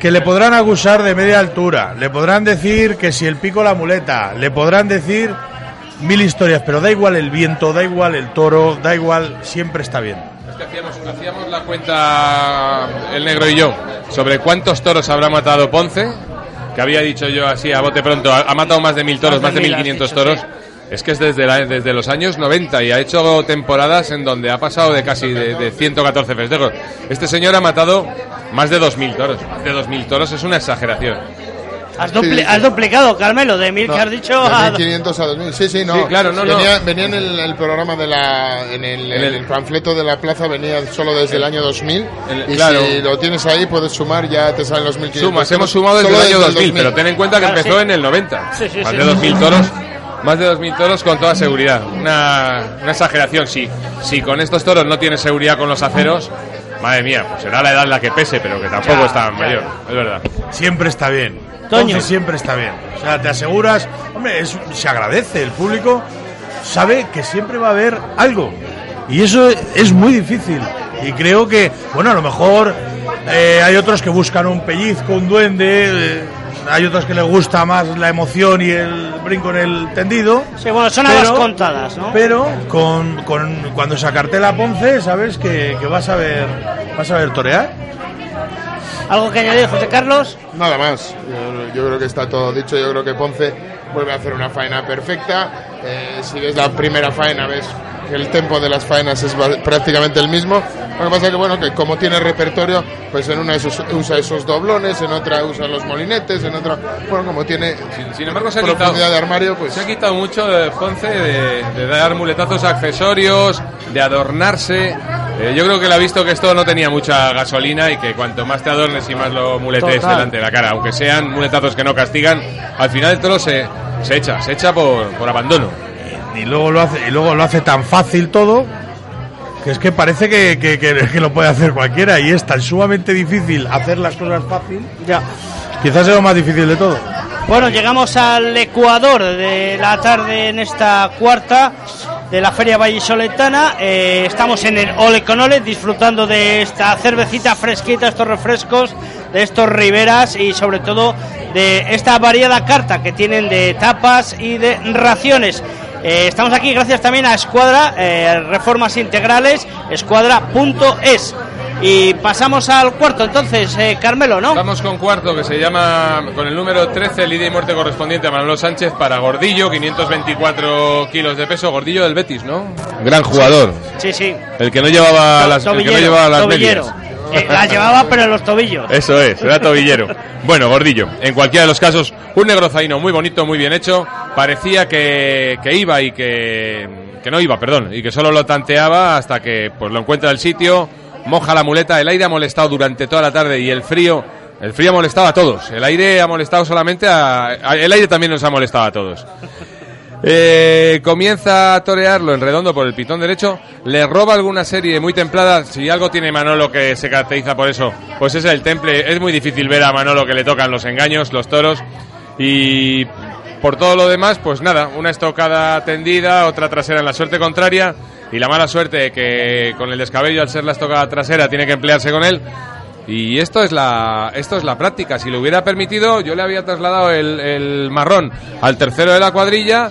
Que le podrán acusar de media altura, le podrán decir que si el pico la muleta, le podrán decir mil historias, pero da igual el viento, da igual el toro, da igual, siempre está bien. Es que hacíamos, hacíamos la cuenta el negro y yo sobre cuántos toros habrá matado Ponce, que había dicho yo así a bote pronto, ha, ha matado más de mil toros, Más de mil, has 1500 dicho, toros. sí. Es que es desde, la- desde los años 90 y ha hecho temporadas en donde ha pasado de casi de, de 114 festejos. Este señor ha matado más de 2.000 toros. Más de 2.000 toros es una exageración. Has, dupli- Sí, sí. has duplicado, Carmelo, de mil No, que has dicho de a... 1500 a 2000. Sí, sí, no. Sí, claro, no, no. venía, venía en el, el programa de la. En el, En en el- el panfleto de la plaza venía solo desde el año 2000. el- y claro. si lo tienes ahí, puedes sumar, ya te salen los 1500. Sumas, hemos sumado desde el año desde 2000, pero ten en cuenta que Claro, empezó sí. en el 90. Sí, sí, más sí. de 2.000 toros. Más de 2.000 toros con toda seguridad. Una, una exageración, sí. Si con estos toros no tienes seguridad con los aceros, madre mía, pues será la edad la que pese, pero que tampoco Ya, está ya. mayor. Es verdad. Siempre está bien. Toño. Siempre está bien. O sea, te aseguras, hombre, es- se agradece. El público sabe que siempre va a haber algo. Y eso es muy difícil. Y creo que, bueno, a lo mejor eh, hay otros que buscan un pellizco, un duende. eh, hay otros que les gusta más la emoción y el brinco en el tendido. Sí, bueno, son habas contadas, ¿no? Pero con, con- cuando se acartela Ponce, sabes que, que vas a ver vas a ver torear. ¿Algo que añadir, José Carlos? Nada más. Yo, yo creo que está todo dicho. Yo creo que Ponce vuelve a hacer una faena perfecta. Eh, si ves la primera faena, ves que el tempo de las faenas es prácticamente el mismo. Lo que pasa que, bueno, que como tiene repertorio, pues en una esos- usa esos doblones, en otra usa los molinetes, en otra... Bueno, como tiene Sin, sin embargo, se ha profundidad quitado, de armario, pues... se ha quitado mucho de Ponce de, de dar muletazos accesorios, de adornarse. Eh, yo creo que le ha visto que esto no tenía mucha gasolina y que cuanto más te adornes y más lo muletes Total. delante de la cara, aunque sean muletazos que no castigan, al final el toro se, se echa, se echa por, por abandono. y luego lo hace y luego lo hace tan fácil todo que es que parece que, que- que- que lo puede hacer cualquiera y es tan sumamente difícil hacer las cosas fácil Ya. quizás es lo más difícil de todo Bueno, llegamos al Ecuador de la tarde en esta cuarta de la Feria Vallisoletana. Eh, estamos en el Ole con Ole disfrutando de esta cervecita fresquita, estos refrescos, de estos riberas y sobre todo de esta variada carta que tienen de tapas y de raciones. Eh, estamos aquí gracias también a Escuadra, eh, Reformas Integrales, escuadra.es. Y pasamos al cuarto, entonces, eh, Carmelo, ¿no? Vamos con cuarto que se llama con el número 13, el ida y muerte correspondiente a Manolo Sánchez para Gordillo, 524 kilos de peso. Gordillo del Betis, ¿no? Gran jugador. Sí, sí. El que no llevaba las, el que no llevaba las tobillero. medias. Eh, las llevaba, pero en los tobillos. Eso es, era tobillero. Bueno, gordillo. En cualquiera de los casos, un negro zaino muy bonito, muy bien hecho. Parecía que, que iba y que, que no iba, perdón, y que solo lo tanteaba hasta que pues lo encuentra el sitio, moja la muleta. El aire ha molestado durante toda la tarde y el frío, el frío ha molestado a todos. El aire ha molestado solamente a, el aire también nos ha molestado a todos. Eh, comienza a torearlo en redondo por el pitón derecho, le roba alguna serie muy templada. Si algo tiene Manolo que se caracteriza por eso, pues es el temple. Es muy difícil ver a Manolo que le tocan los engaños, los toros. Y por todo lo demás, pues nada, una estocada tendida, otra trasera en la suerte contraria y la mala suerte que con el descabello al ser la estocada trasera tiene que emplearse con él. Y esto es la esto es la práctica. Si lo hubiera permitido, yo le había trasladado el, el marrón al tercero de la cuadrilla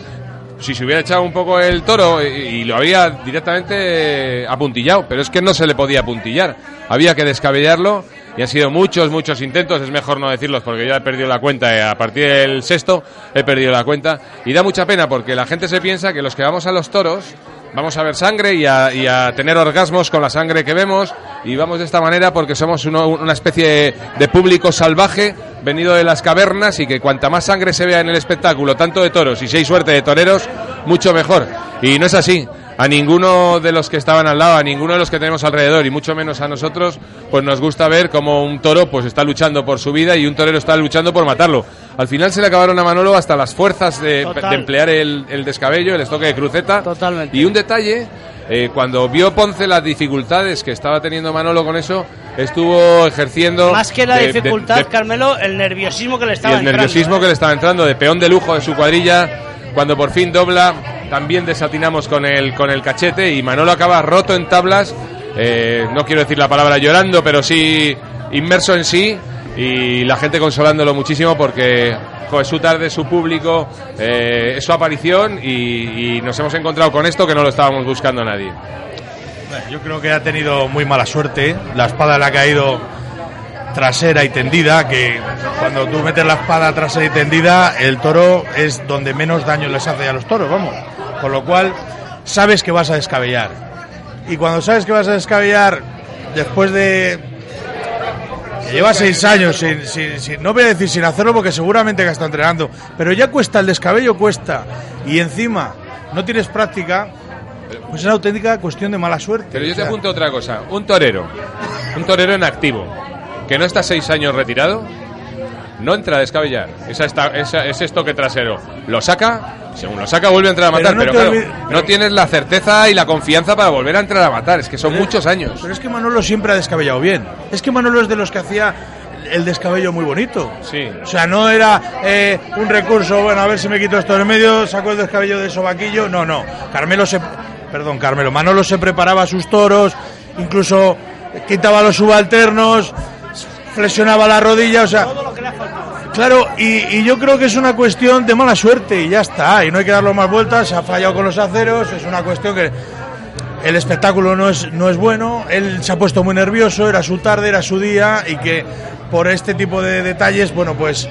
si se hubiera echado un poco el toro y, lo había directamente apuntillado, pero es que no se le podía apuntillar, había que descabellarlo y han sido muchos, muchos intentos, es mejor no decirlos porque ya he perdido la cuenta, eh, a partir del sexto he perdido la cuenta y da mucha pena porque la gente se piensa que los que vamos a los toros vamos a ver sangre y a, tener orgasmos con la sangre que vemos y vamos de esta manera porque somos una especie de público salvaje venido de las cavernas y que cuanta más sangre se vea en el espectáculo, tanto de toros y si hay suerte de toreros, mucho mejor. Y no es así. A ninguno de los que estaban al lado, a ninguno de los que tenemos alrededor y mucho menos a nosotros, pues nos gusta ver cómo un toro pues está luchando por su vida y un torero está luchando por matarlo. Al final se le acabaron a Manolo hasta las fuerzas de, emplear el, descabello, el estoque de cruceta. Totalmente. Y un detalle, eh, cuando vio Ponce las dificultades que estaba teniendo Manolo con eso, estuvo ejerciendo... Más que la dificultad, Carmelo, el nerviosismo que le estaba entrando. El nerviosismo ¿eh? que le estaba entrando, de peón de lujo de su cuadrilla, cuando por fin dobla, también desatinamos con el, con el cachete y Manolo acaba roto en tablas, eh, no quiero decir la palabra llorando, pero sí inmerso en sí y la gente consolándolo muchísimo porque es su tarde, su público, eh, es su aparición y, nos hemos encontrado con esto que no lo estábamos buscando nadie. Yo creo que ha tenido muy mala suerte, la espada le ha caído trasera y tendida, que cuando tú metes la espada trasera y tendida, el toro es donde menos daño les hace a los toros, vamos. Con lo cual, sabes que vas a descabellar. Y cuando sabes que vas a descabellar, después de Lleva seis años, sin, no voy a decir sin hacerlo porque seguramente que está entrenando, pero ya cuesta, el descabello cuesta. Y encima no tienes práctica, pues es una auténtica cuestión de mala suerte. Pero yo te apunto otra cosa, un torero, un torero en activo, que no está seis años retirado, no entra a descabellar. Esa, está, esa, es esto que trasero. Lo saca, según lo saca vuelve a entrar a matar, pero, claro, no tienes la certeza y la confianza para volver a entrar a matar. Es que son muchos años. Pero es que Manolo siempre ha descabellado bien. Es que Manolo es de los que hacía el descabello muy bonito. Sí. O sea, no era eh, un recurso, bueno, a ver si me quito esto en medio, saco el descabello de sobaquillo. No, no. Carmelo se. Perdón, Carmelo. Manolo se preparaba sus toros, incluso quitaba los subalternos, flexionaba la rodilla, o sea. Claro, y, yo creo que es una cuestión de mala suerte y ya está, y no hay que darlo más vueltas, se ha fallado con los aceros, es una cuestión que el espectáculo no es, no es bueno, él se ha puesto muy nervioso, era su tarde, era su día, y que por este tipo de detalles, bueno, pues,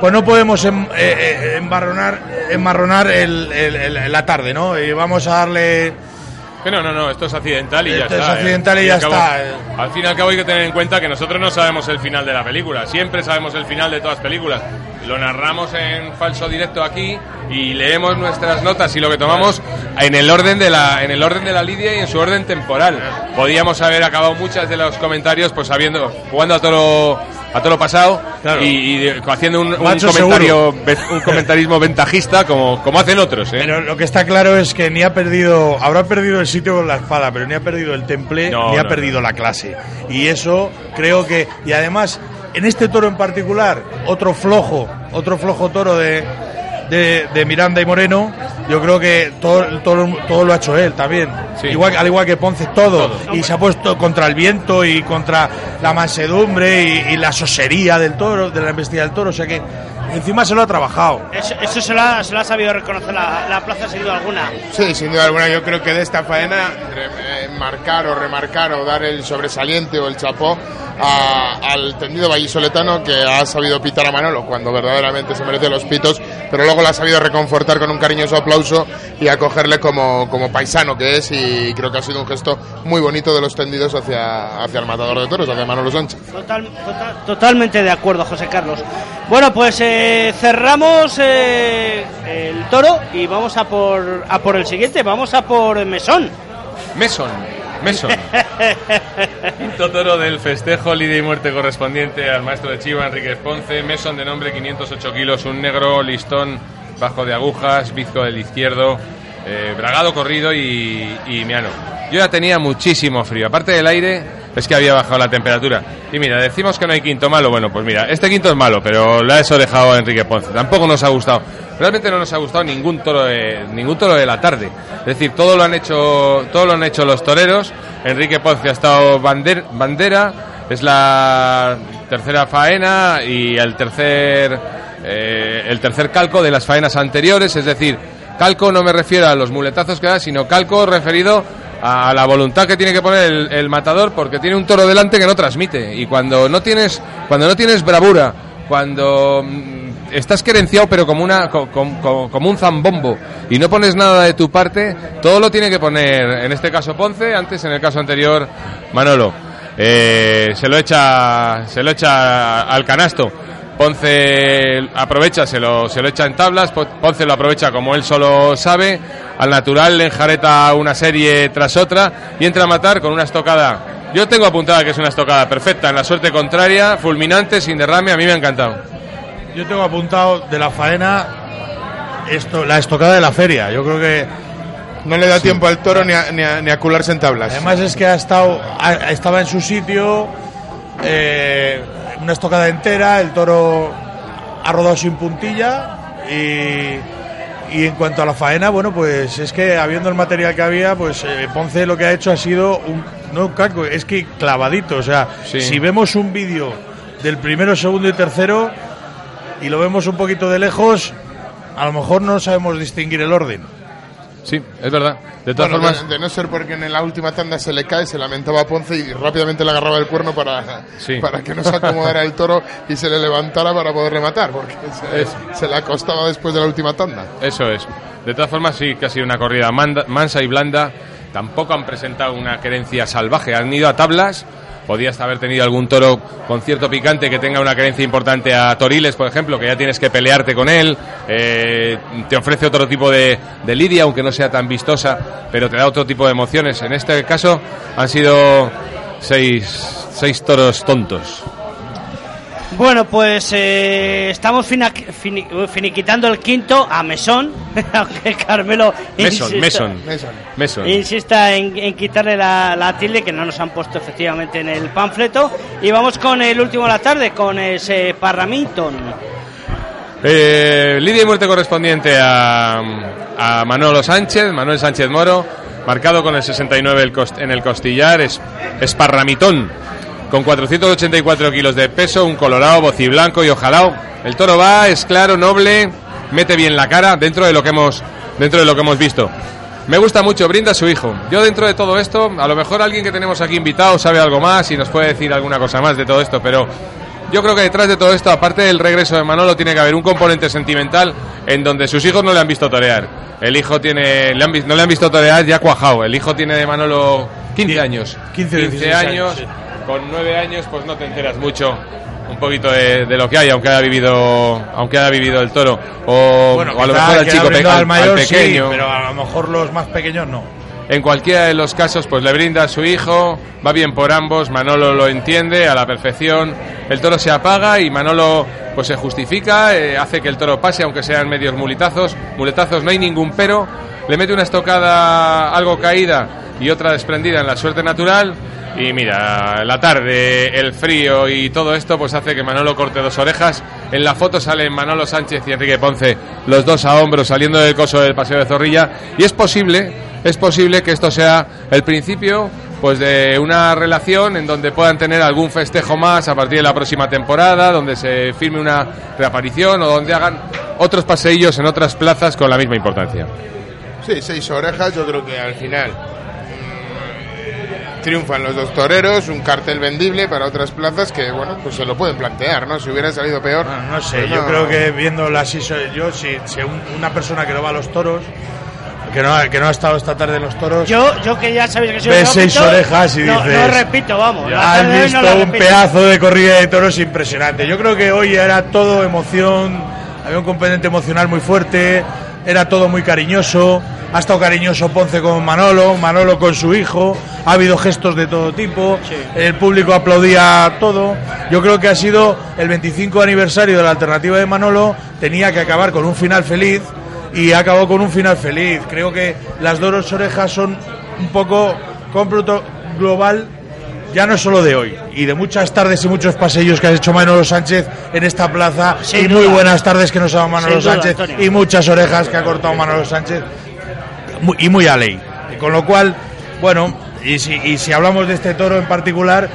pues no podemos em, eh, eh, embarronar, emmarronar la tarde, ¿no? Y vamos a darle no, no, no, esto es accidental y ya está. Es accidental y ya está. Eh. Al fin y al cabo hay que tener en cuenta que nosotros no sabemos el final de la película. Siempre sabemos el final de todas las películas. Lo narramos en falso directo aquí y leemos nuestras notas y lo que tomamos en el orden de la en el orden de la lidia y en su orden temporal. Podíamos haber acabado muchas de los comentarios pues sabiendo jugando a todo a todo lo pasado y, haciendo un, comentario un comentarismo ventajista como, como hacen otros ¿eh? pero lo que está claro es que ni ha perdido habrá perdido el sitio con la espada pero ni ha perdido el temple ni ha perdido la clase y eso creo que y además en este toro en particular otro flojo otro flojo toro de de, Miranda y Moreno, yo creo que todo, todo, todo lo ha hecho él también. Igual, al igual que Ponce, todo. Y se ha puesto contra el viento y contra la mansedumbre y, la sosería del toro, de la embestida del toro. O sea que encima se lo ha trabajado. Eso, se, lo ha, se, lo ha, sabido reconocer la, plaza sin duda alguna. Sí, sin duda alguna. Yo creo que de esta faena, eh, marcar o remarcar o dar el sobresaliente o el chapó al tendido vallisoletano que ha sabido pitar a Manolo cuando verdaderamente se merece los pitos, pero luego ha sabido reconfortar con un cariñoso aplauso y acogerle como, como paisano que es y creo que ha sido un gesto muy bonito de los tendidos hacia, hacia el matador de toros, hacia Manolo Sánchez. totalmente de acuerdo, José Carlos. Bueno, pues eh, cerramos eh, el toro y vamos a por, a por el siguiente, vamos a por Mesón. Mesón. Meso. Quinto toro del festejo, lidia y muerte correspondiente al maestro de Chiva, Enrique Ponce. Meson de nombre 508 kilos, un negro listón bajo de agujas, bizco del izquierdo, eh, bragado corrido y, y miano. Yo ya tenía muchísimo frío. Aparte del aire, es que había bajado la temperatura. Y mira, decimos que no hay quinto malo. Bueno, pues mira, este quinto es malo, pero lo ha eso dejado Enrique Ponce. Tampoco nos ha gustado. Realmente no nos ha gustado ningún toro de, ningún toro de la tarde. Es decir, todo lo han hecho, todo lo han hecho los toreros. Enrique Ponce ha estado bander- bandera, es la tercera faena y el tercer eh, el tercer calco de las faenas anteriores, es decir, calco no me refiero a los muletazos que da, sino calco referido a la voluntad que tiene que poner el, el matador porque tiene un toro delante que no transmite. Y cuando no tienes cuando no tienes bravura cuando mm, estás querenciado pero como una co- com- co- como un zambombo y no pones nada de tu parte todo lo tiene que poner en este caso Ponce antes en el caso anterior Manolo. Eh, se lo echa se lo echa al canasto Ponce aprovecha, se lo, se lo echa en tablas, Po- Ponce lo aprovecha como él solo sabe, al natural le enjareta una serie tras otra y entra a matar con una estocada. Yo tengo apuntada que es una estocada perfecta, en la suerte contraria, fulminante, sin derrame, a mí me ha encantado. Yo tengo apuntado de la faena esto, la estocada de la feria. Yo creo que No le da tiempo al toro ni a, ni a- ni a cularse en tablas. además es que ha estado, ha- estaba en su sitio, eh, una estocada entera, el toro ha rodado sin puntilla y, y en cuanto a la faena, bueno, pues es que habiendo el material que había, pues eh, Ponce lo que ha hecho ha sido un, no un calco, es que clavadito. O sea, Sí. si vemos un vídeo del primero, segundo y tercero y lo vemos un poquito de lejos, a lo mejor no sabemos distinguir el orden. Sí, es verdad. De todas Bueno, formas, de, de no ser porque en la última tanda se le cae, se lamentaba a Ponce y rápidamente le agarraba el cuerno para, Sí. para que no se acomodara el toro y se le levantara para poder rematar, porque se, se le acostaba después de la última tanda. Eso es. De todas formas, sí que ha sido una corrida manda- mansa y blanda. Tampoco han presentado una querencia salvaje. Han ido a tablas. Podías haber tenido algún toro con cierto picante que tenga una querencia importante a Toriles, por ejemplo, que ya tienes que pelearte con él. Eh, te ofrece otro tipo de, de lidia, aunque no sea tan vistosa, pero te da otro tipo de emociones. En este caso han sido seis, seis toros tontos. Bueno, pues eh, estamos fina- fini- finiquitando el quinto a Mesón, aunque Carmelo Meson, insista- Meson, Eso. Meson. insista en, en quitarle la, la tilde que no nos han puesto efectivamente en el panfleto. Y vamos con el último de la tarde, con ese Parramington. Eh, lidia y muerte correspondiente a, a Manolo Sánchez, Manuel Sánchez Moro, marcado con el 69 el cost- en el costillar, es esparramitón, con 484 kilos de peso, un colorado, bociblanco y ojalao. El toro va, es claro, noble, mete bien la cara dentro de lo que hemos, dentro de lo que hemos visto. Me gusta mucho, brinda a su hijo. Yo dentro de todo esto, a lo mejor alguien que tenemos aquí invitado sabe algo más y nos puede decir alguna cosa más de todo esto, pero yo creo que detrás de todo esto, aparte del regreso de Manolo, tiene que haber un componente sentimental en donde sus hijos no le han visto torear. El hijo tiene, le han no le han visto torear ya cuajado. El hijo tiene de Manolo 15 años. 15, 16 años. años, sí. Con 9 años, pues no te enteras mucho un poquito de, de lo que hay, aunque haya vivido, aunque haya vivido el toro. O, o a lo mejor al chico ha brindado pe- al- al mayor, al sí, pequeño. pero a lo mejor los más pequeños no. En cualquiera de los casos, pues le brinda a su hijo, va bien por ambos, Manolo lo entiende a la perfección, el toro se apaga y Manolo pues se justifica, eh, hace que el toro pase, aunque sean medios muletazos, muletazos no hay ningún pero, le mete una estocada algo caída y otra desprendida en la suerte natural y mira, la tarde, el frío y todo esto pues hace que Manolo corte dos orejas. En la foto salen Manolo Sánchez y Enrique Ponce, los dos a hombros saliendo del coso del Paseo de Zorrilla y es posible, es posible que esto sea el principio pues de una relación en donde puedan tener algún festejo más a partir de la próxima temporada, donde se firme una reaparición o donde hagan otros paseillos en otras plazas con la misma importancia. Sí, seis orejas, yo creo que al final triunfan los dos toreros, un cartel vendible para otras plazas que, bueno, pues se lo pueden plantear, ¿no? Si hubiera salido peor. Bueno, no sé, pues yo creo que viendo las ISO, yo si, si un- una persona que no va a los toros, que no, ha- que no ha estado esta tarde en los toros, Yo, yo que ya sabéis que soy Ves seis orejas y no, dices, No repito, vamos. has visto no un pedazo de corrida de toros impresionante. Yo creo que hoy era todo emoción, había un componente emocional muy fuerte, era todo muy cariñoso. Ha estado cariñoso Ponce con Manolo, Manolo con su hijo, ha habido gestos de todo tipo, el público aplaudía todo. Yo creo que ha sido el 25 aniversario de la alternativa de Manolo, tenía que acabar con un final feliz y acabado con un final feliz. Creo que las dos orejas son un poco cómputo global ya no solo de hoy, y de muchas tardes y muchos pasillos que ha hecho Manolo Sánchez en esta plaza, Sin y muy buenas tardes que nos ha dado Manolo Sin Sánchez, y muchas orejas que ha cortado Manolo Sánchez, y muy a ley. Con lo cual, bueno, y si, y si hablamos de este toro en particular,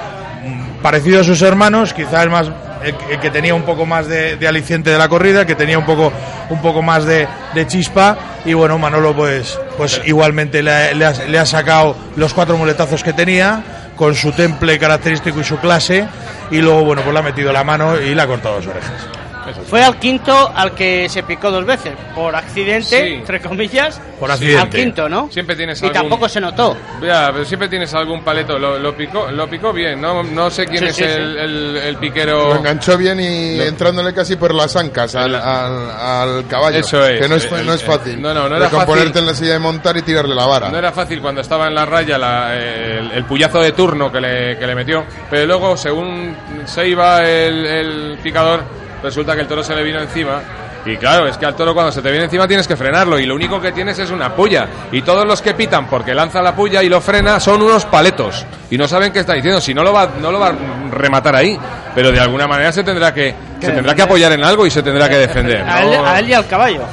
mm, parecido a sus hermanos, quizá el más el, que- tenía un poco más de, de aliciente de la corrida, que tenía un poco un poco más de, de chispa y bueno Manolo pues pues igualmente le, ha- le ha, le ha sacado los cuatro muletazos que tenía con su temple característico y su clase y luego bueno pues le ha metido la mano y le ha cortado las orejas. Fue al quinto al que se picó dos veces, por accidente, Sí. entre comillas. Por accidente. Al quinto, ¿no? Siempre tienes Y algún- tampoco se notó. Ya, pero siempre tienes algún paleto. Lo, lo picó, lo picó bien. No, no sé quién Sí, es sí, el, sí. el- el Lo piquero. enganchó bien y Lo- entrándole casi por las ancas al, al, al caballo. Eso es. Que no es, El- no es el- fácil. no, no, no era componerte fácil. en la silla de montar y tirarle la vara. No era fácil cuando estaba en la raya la- el, el puyazo de turno que le, que le metió. Pero luego, según se iba el, el picador, resulta que el toro se le vino encima. Y claro, es que al toro cuando se te viene encima tienes que frenarlo y lo único que tienes es una puya. Y todos los que pitan porque lanza la puya y lo frena son unos paletos. Y no saben qué está diciendo. Si no lo va, no lo va a rematar ahí. Pero de alguna manera se tendrá que, se tendrá que apoyar en algo y se tendrá que defender. A él, a él y al caballo.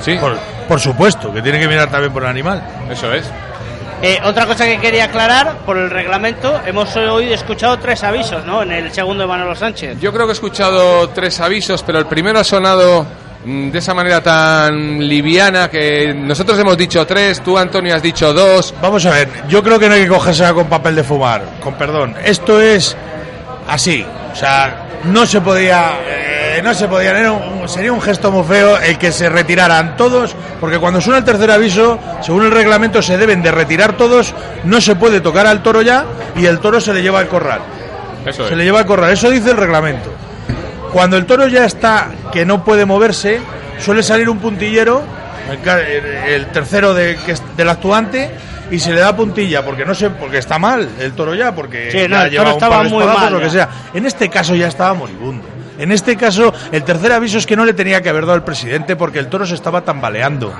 Sí, Por, por supuesto, que tiene que mirar también por el animal. eso es. Eh, otra cosa que quería aclarar, por el reglamento, hemos hoy escuchado tres avisos, ¿no? En el segundo de Manolo Sánchez. Yo creo que he escuchado tres avisos, pero el primero ha sonado mm, de esa manera tan liviana que nosotros hemos dicho tres, tú Antonio has dicho dos. Vamos a ver, yo creo que no hay que cogerse con papel de fumar, con perdón. Esto es así, o sea, no se podía, eh, no se podía, era un- sería un gesto muy feo el que se retiraran todos, porque cuando suena el tercer aviso, según el reglamento se deben de retirar todos, no se puede tocar al toro ya y el toro se le lleva al corral. Eso Se le lleva al corral, eso dice el reglamento. Cuando el toro ya está que no puede moverse, suele salir un puntillero, el, tercero de, que es del actuante, y se le da puntilla porque no sé, porque está mal el toro ya, porque Sí, ya no, el lleva toro un par estaba de muy mal lo que sea. En este caso ya estaba moribundo. En este caso, el tercer aviso es que no le tenía que haber dado al presidente porque el toro se estaba tambaleando.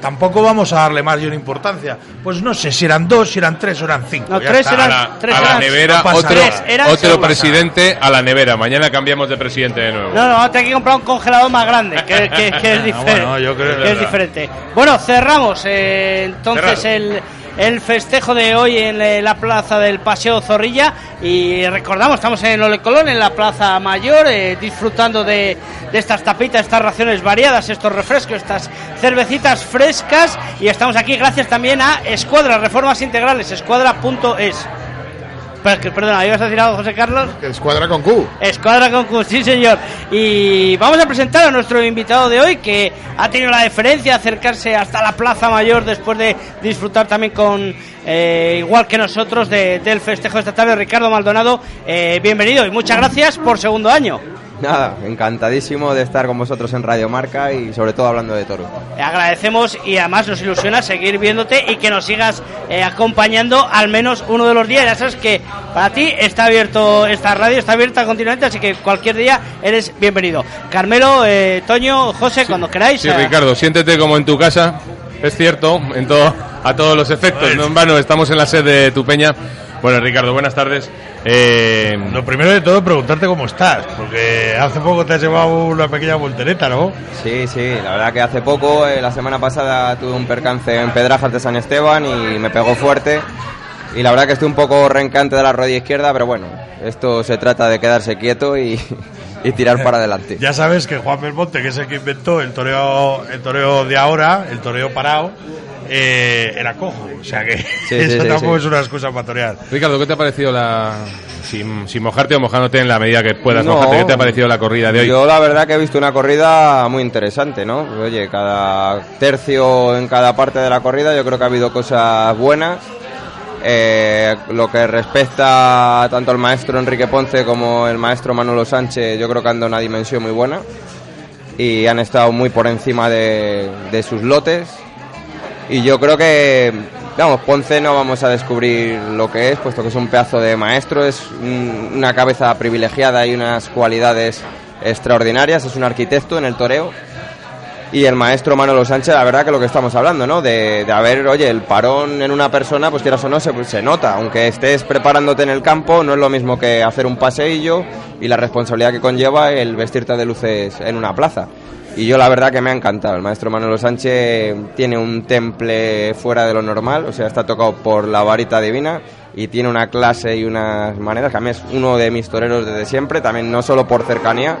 Tampoco vamos a darle una importancia. Pues no sé si eran dos, si eran tres o eran cinco. No, tres eran- A la, tres a la nevera, no otro. Tres eran otro presidente a la nevera. Mañana cambiamos de presidente de nuevo. No, no, vamos a tener que comprar un congelador más grande, que, que- que es, Ah, diferente, bueno, yo creo que es diferente. Bueno, cerramos eh, entonces el, el festejo de hoy en eh, la plaza del Paseo Zorrilla y recordamos, estamos en Ole Colón, en la plaza mayor, eh, disfrutando de, de estas tapitas, estas raciones variadas, estos refrescos, estas cervecitas frescas y estamos aquí gracias también a Escuadra, Reformas Integrales, escuadra.es. Perdona, ¿ibas a decir algo, José Carlos? Escuadra con Q. Escuadra Concurso, sí señor. Y vamos a presentar a nuestro invitado de hoy que ha tenido la deferencia de acercarse hasta la Plaza Mayor después de disfrutar también con, eh, igual que nosotros, de- del festejo de esta tarde. Ricardo Maldonado, eh, bienvenido y muchas gracias por segundo año. Nada, encantadísimo de estar con vosotros en Radio Marca y sobre todo hablando de toro. Agradecemos y además nos ilusiona seguir viéndote y que nos sigas eh, acompañando al menos uno de los días. Ya sabes que para ti está abierto esta radio, está abierta continuamente, así que cualquier día eres bienvenido. Carmelo, eh, Toño, José, cuando queráis. Sí, eh, Ricardo, siéntete como en tu casa. Es cierto, en todo, a todos los efectos. No en vano, estamos en la sede de Tupeña. Bueno, Ricardo, buenas tardes. Eh, Lo primero de todo, preguntarte cómo estás, porque hace poco te has llevado una pequeña voltereta, ¿no? Sí, sí, la verdad que hace poco, eh, la semana pasada, tuve un percance en Pedrajas de San Esteban y me pegó fuerte. Y la verdad que estoy un poco rencante de la rodilla izquierda, pero bueno, esto se trata de quedarse quieto y, y tirar para adelante. Ya sabes que Juan Belmonte, que es el que inventó el toreo, el toreo de ahora, el toreo parado, eh, era cojo. O sea que sí, eso sí, tampoco sí. es una excusa para torear. Ricardo, ¿qué te ha parecido la. Sin, sin mojarte o mojándote en la medida que puedas No. mojarte, ¿qué te ha parecido la corrida de hoy? Yo la verdad que he visto una corrida muy interesante, ¿no? Oye, cada tercio en cada parte de la corrida yo creo que ha habido cosas buenas. Eh, lo que respecta tanto al maestro Enrique Ponce como el maestro Manolo Sánchez, yo creo que han dado una dimensión muy buena y han estado muy por encima de, de sus lotes. Y yo creo que, vamos, Ponce no vamos a descubrir lo que es, puesto que es un pedazo de maestro, es un- una cabeza privilegiada y unas cualidades extraordinarias, es un arquitecto en el toreo. Y el maestro Manolo Sánchez, la verdad que lo que estamos hablando, ¿no? De, de haber, oye, el parón en una persona, pues quieras o no, se, se nota. Aunque estés preparándote en el campo, no es lo mismo que hacer un paseillo y la responsabilidad que conlleva el vestirte de luces en una plaza. Y yo la verdad que me ha encantado. El maestro Manolo Sánchez tiene un temple fuera de lo normal, o sea, está tocado por la varita divina y tiene una clase y unas maneras que a mí es uno de mis toreros desde siempre, también no solo por cercanía,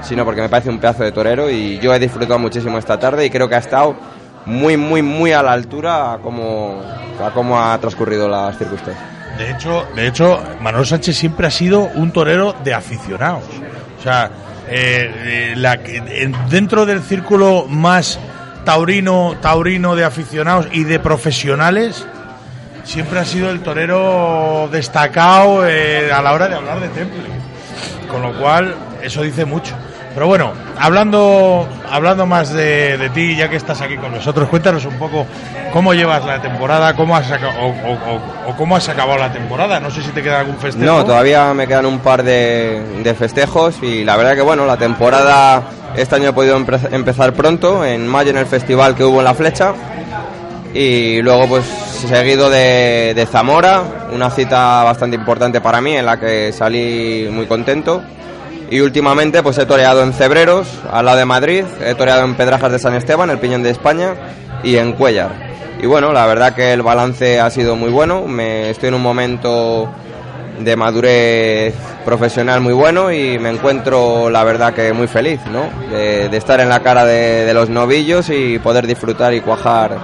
sino porque me parece un pedazo de torero y yo he disfrutado muchísimo esta tarde y creo que ha estado muy, muy, muy a la altura a cómo, a cómo ha transcurrido las circunstancias. De hecho, de hecho, Manuel Sánchez siempre ha sido un torero de aficionados. O sea, eh, eh, dentro del círculo más taurino, taurino de aficionados y de profesionales, siempre ha sido el torero destacado eh, a la hora de hablar de Temple. Con lo cual, eso dice mucho. Pero bueno, hablando, hablando más de, de ti, ya que estás aquí con nosotros, cuéntanos un poco cómo llevas la temporada, cómo has o, cómo has acabado la temporada. No sé si te queda algún festejo. No, todavía me quedan un par de, festejos y la verdad que bueno, la temporada este año he podido empe- empezar pronto, en mayo en el festival que hubo en La Flecha y luego pues seguido de Zamora, una cita bastante importante para mí en la que salí muy contento y últimamente pues he toreado en Cebreros, al lado de Madrid, he toreado en Pedrajas de San Esteban, el Piñón de España y en Cuellar. Y bueno, la verdad que el balance ha sido muy bueno, me estoy en un momento de madurez profesional muy bueno y me encuentro la verdad que muy feliz, ¿no? De, estar en la cara de, de los novillos y poder disfrutar y cuajar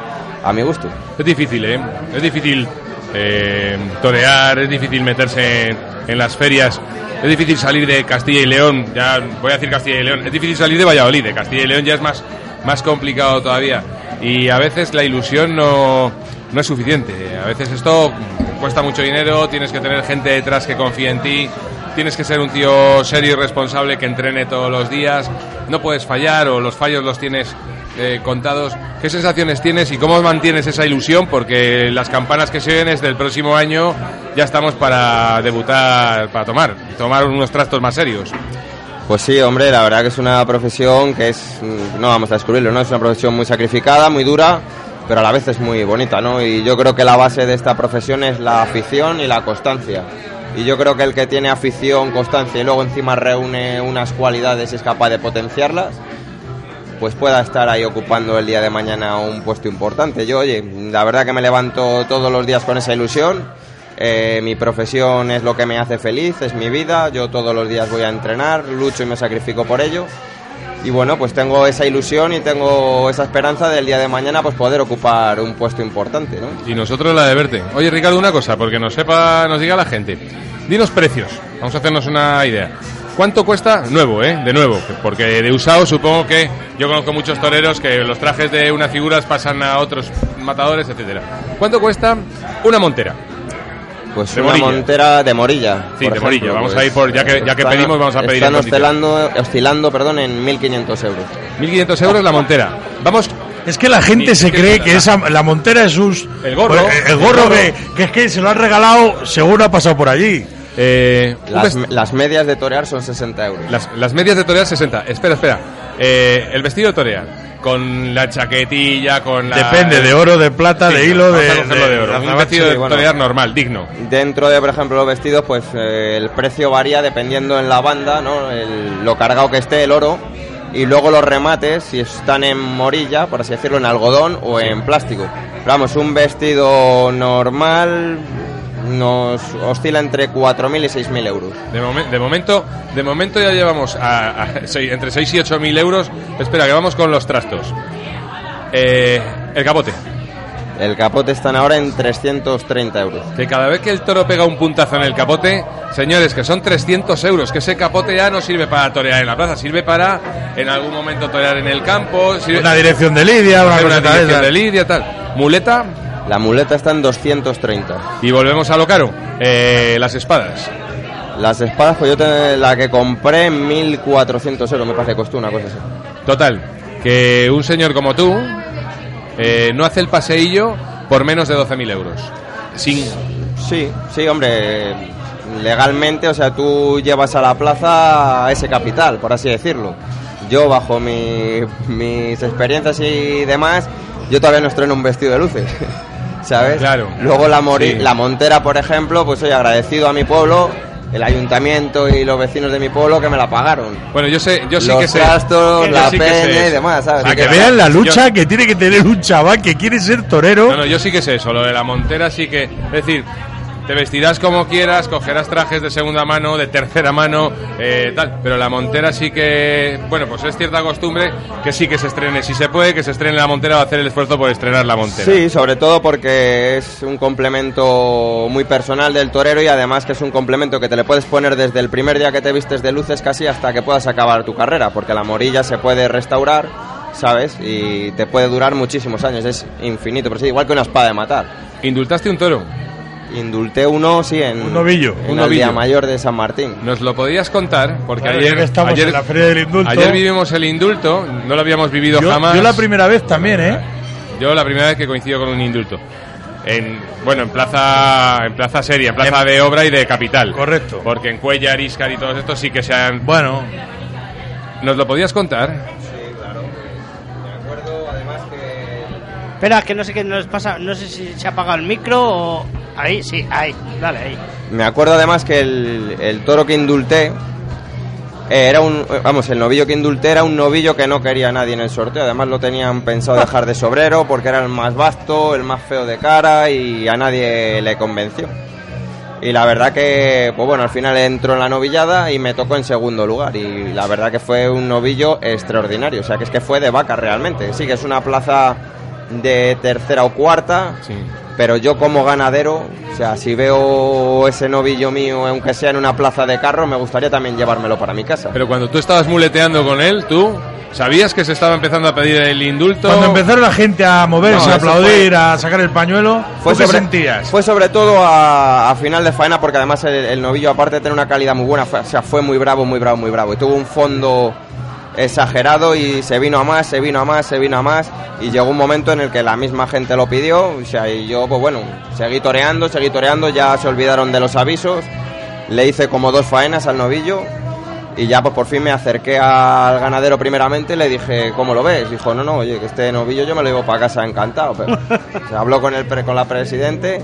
a mi gusto. Es difícil, ¿eh? Es difícil eh, torear, es difícil meterse en, en las ferias, es difícil salir de Castilla y León, ya voy a decir Castilla y León, es difícil salir de Valladolid, de Castilla y León ya es más, más complicado todavía. Y a veces la ilusión no, no es suficiente, a veces esto cuesta mucho dinero, tienes que tener gente detrás que confíe en ti, tienes que ser un tío serio y responsable que entrene todos los días, no puedes fallar o los fallos los tienes eh, contados. ¿Qué sensaciones tienes y cómo mantienes esa ilusión? Porque las campanas que se oyen es del próximo año ya estamos para debutar, para tomar, tomar unos trastos más serios. Pues sí, hombre, la verdad que es una profesión que es, mm, no vamos a descubrirlo, ¿no? Es una profesión muy sacrificada, muy dura, pero a la vez es muy bonita, ¿no? Y yo creo que la base de esta profesión es la afición y la constancia. Y yo creo que el que tiene afición, constancia y luego encima reúne unas cualidades y es capaz de potenciarlas, pues pueda estar ahí ocupando el día de mañana un puesto importante. Yo, oye, la verdad que me levanto todos los días con esa ilusión. Eh, mi profesión es lo que me hace feliz, es mi vida. Yo todos los días voy a entrenar, lucho y me sacrifico por ello. Y bueno, pues tengo esa ilusión y tengo esa esperanza del día de mañana pues poder ocupar un puesto importante, ¿no? Y nosotros la de verte. Oye, Ricardo, una cosa, porque nos sepa, nos diga la gente. Dinos precios. Vamos a hacernos una idea. ¿Cuánto cuesta nuevo, eh? De nuevo, porque de usado supongo que yo conozco muchos toreros que los trajes de unas figuras pasan a otros matadores, etcétera. ¿Cuánto cuesta una montera? Pues De una Morilla. montera de Morilla. Sí, de Morilla. ejemplo, Vamos pues a ir por, ya que, ya que están- pedimos, vamos a pedir Están oscilando, oscilando perdón, en 1.500 euros. 1.500 euros la montera. Vamos, Es que la gente Ni- se que- cree que esa, la montera es un... El gorro. pues, El, El gorro gorro. que, que es que se lo han regalado según ha pasado por allí. Eh, Las, vest- las medias de torear son 60 euros. las, las medias de torear 60. Espera, espera. Eh, el vestido de torear. Con la chaquetilla, con la... Depende de oro, de plata, Sí, de hilo, de, cogerlo de oro. Un vestido de bueno. torear normal, digno. Dentro de, por ejemplo, los vestidos, pues eh, el precio varía dependiendo en la banda, ¿no? El- lo cargado que esté el oro. Y luego los remates, si están en morilla, por así decirlo, en algodón o en plástico. Pero vamos, un vestido normal nos oscila entre 4.000 y 6.000 euros. De, momen- de momento de momento ya llevamos a, entre 6 y 8 mil euros. Espera, que vamos con los trastos. Eh, el capote. El capote están ahora en 330 euros. Que cada vez que el toro pega un puntazo en el capote, señores, que son 300 euros, que ese capote ya no sirve para torear en la plaza, sirve para en algún momento torear en el campo, sirve Una dirección de Lidia, una una dirección de lidia, tal. Muleta, La muleta está en 230. y volvemos a lo caro. Eh, las espadas. Las espadas, pues yo te- la que compré en 1.400 euros, me parece costó una cosa así. Total, que un señor como tú, eh, no hace el paseillo por menos de 12.000 euros. Sin, Sí, sí, hombre, legalmente, o sea, tú llevas a la plaza ese capital, por así decirlo. Yo, bajo mi- mis experiencias y demás, yo todavía no estreno un vestido de luces, ¿sabes? Claro. Luego la, mori- Sí. la montera, por ejemplo, pues soy agradecido a mi pueblo, el ayuntamiento y los vecinos de mi pueblo que me la pagaron. bueno, yo sé, yo sí los que sé. trastos, la sí peña y eso. demás, ¿sabes? Para que vean la lucha que tiene que tener un chaval que quiere ser torero. No, no, yo sí que sé eso, lo de la montera sí que... Es decir, te vestirás como quieras, cogerás trajes de segunda mano, de tercera mano, eh, tal, pero la montera sí que... Bueno, pues es cierta costumbre que sí que se estrene. Si se puede, que se estrene la montera, va a hacer el esfuerzo por estrenar la montera. Sí, sobre todo porque es un complemento muy personal del torero y además que es un complemento que te le puedes poner desde el primer día que te vistes de luces casi hasta que puedas acabar tu carrera, porque la morilla se puede restaurar, ¿sabes? Y te puede durar muchísimos años, es infinito, pero sí, igual que una espada de matar. ¿Indultaste un toro? Indulté uno, sí, en Un novillo. en Un el día mayor de San Martín. ¿Nos lo podías contar? Porque Claro, ayer, estamos ayer, en la Feria del Indulto. ayer vivimos el indulto, no lo habíamos vivido yo, jamás. yo la primera vez también, ¿eh? Yo la primera vez que coincido con un indulto. En, bueno, en plaza, en plaza seria, en plaza de obra y de capital. Correcto. Porque en Cuellar, Iscar y todos estos sí que se han... Bueno, ¿Nos lo podías contar? Espera, que no sé qué nos pasa. No sé si se ha apagado el micro o. Ahí, sí, ahí. Dale, ahí. Me acuerdo además que el, el toro que indulté eh, era un, vamos, el novillo que indulté era un novillo que no quería nadie en el sorteo. Además lo tenían pensado dejar de sobrero porque era el más vasto, el más feo de cara y a nadie le convenció. Y la verdad que, pues bueno, al final entró en la novillada y me tocó en segundo lugar. Y la verdad que fue un novillo extraordinario. O sea, que es que fue de vaca realmente. Sí, que es una plaza de tercera o cuarta. Sí. Pero yo como ganadero, o sea, si veo ese novillo mío, aunque sea en una plaza de carro, me gustaría también llevármelo para mi casa. Pero cuando tú estabas muleteando con él, tú sabías que se estaba empezando a pedir el indulto. cuando empezaron la gente a moverse, No, a aplaudir, a sacar el pañuelo, Fue ¿tú qué sobre, sentías? fue sobre todo a, a final de faena porque además el, el novillo aparte de tener una calidad muy buena, fue, o sea, fue muy bravo, muy bravo, muy bravo. Y tuvo un fondo exagerado y se vino a más, se vino a más, se vino a más y llegó un momento en el que la misma gente lo pidió, o sea, y yo pues bueno, seguí toreando, seguí toreando, ya se olvidaron de los avisos, le hice como dos faenas al novillo y ya pues por fin me acerqué al ganadero primeramente y le dije, ¿cómo lo ves? Dijo, no, no, oye, que este novillo yo me lo llevo para casa encantado, pero se habló con el pre- con la presidente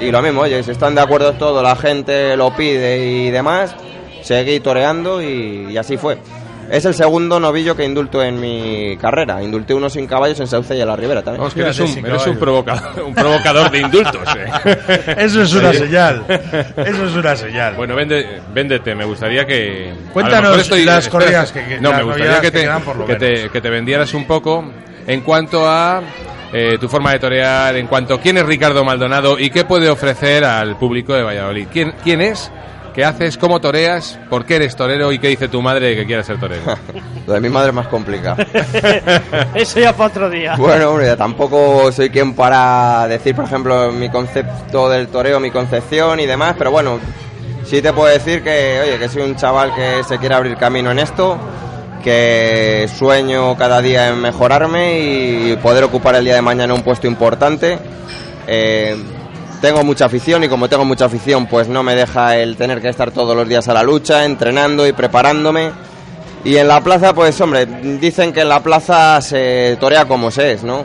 y lo mismo, oye, si están de acuerdo todos, la gente lo pide y demás, seguí toreando y, y así fue. Es el segundo novillo que indulto en mi carrera. Indulté uno sin caballos en Sauce y en la Ribera también. Vamos, que eres un, eres provocador, un provocador de indultos. eh. Eso es una señal. Eso es una señal. Bueno, vende- véndete, me gustaría que... a Cuéntanos estoy- las corridas que- que- No, las me gustaría novedades que que te, por lo que, te, menos. que te vendieras un poco en cuanto a eh, tu forma de torear, en cuanto a quién es Ricardo Maldonado y qué puede ofrecer al público de Valladolid. ¿Quién, quién es? ¿Qué haces? ¿Cómo toreas? ¿Por qué eres torero? ¿Y qué dice tu madre que quieras ser torero? Lo de mi madre es más complicado. Eso ya para otro día. Bueno, hombre, tampoco soy quien para decir, por ejemplo, mi concepto del toreo, mi concepción y demás, pero bueno, sí te puedo decir que, oye, que soy un chaval que se quiere abrir camino en esto, que sueño cada día en mejorarme y poder ocupar el día de mañana un puesto importante. Eh, tengo mucha afición y como tengo mucha afición, pues no me deja el tener que estar todos los días a la lucha, entrenando y preparándome. Y en la plaza, pues hombre, dicen que en la plaza se torea como se es, ¿no?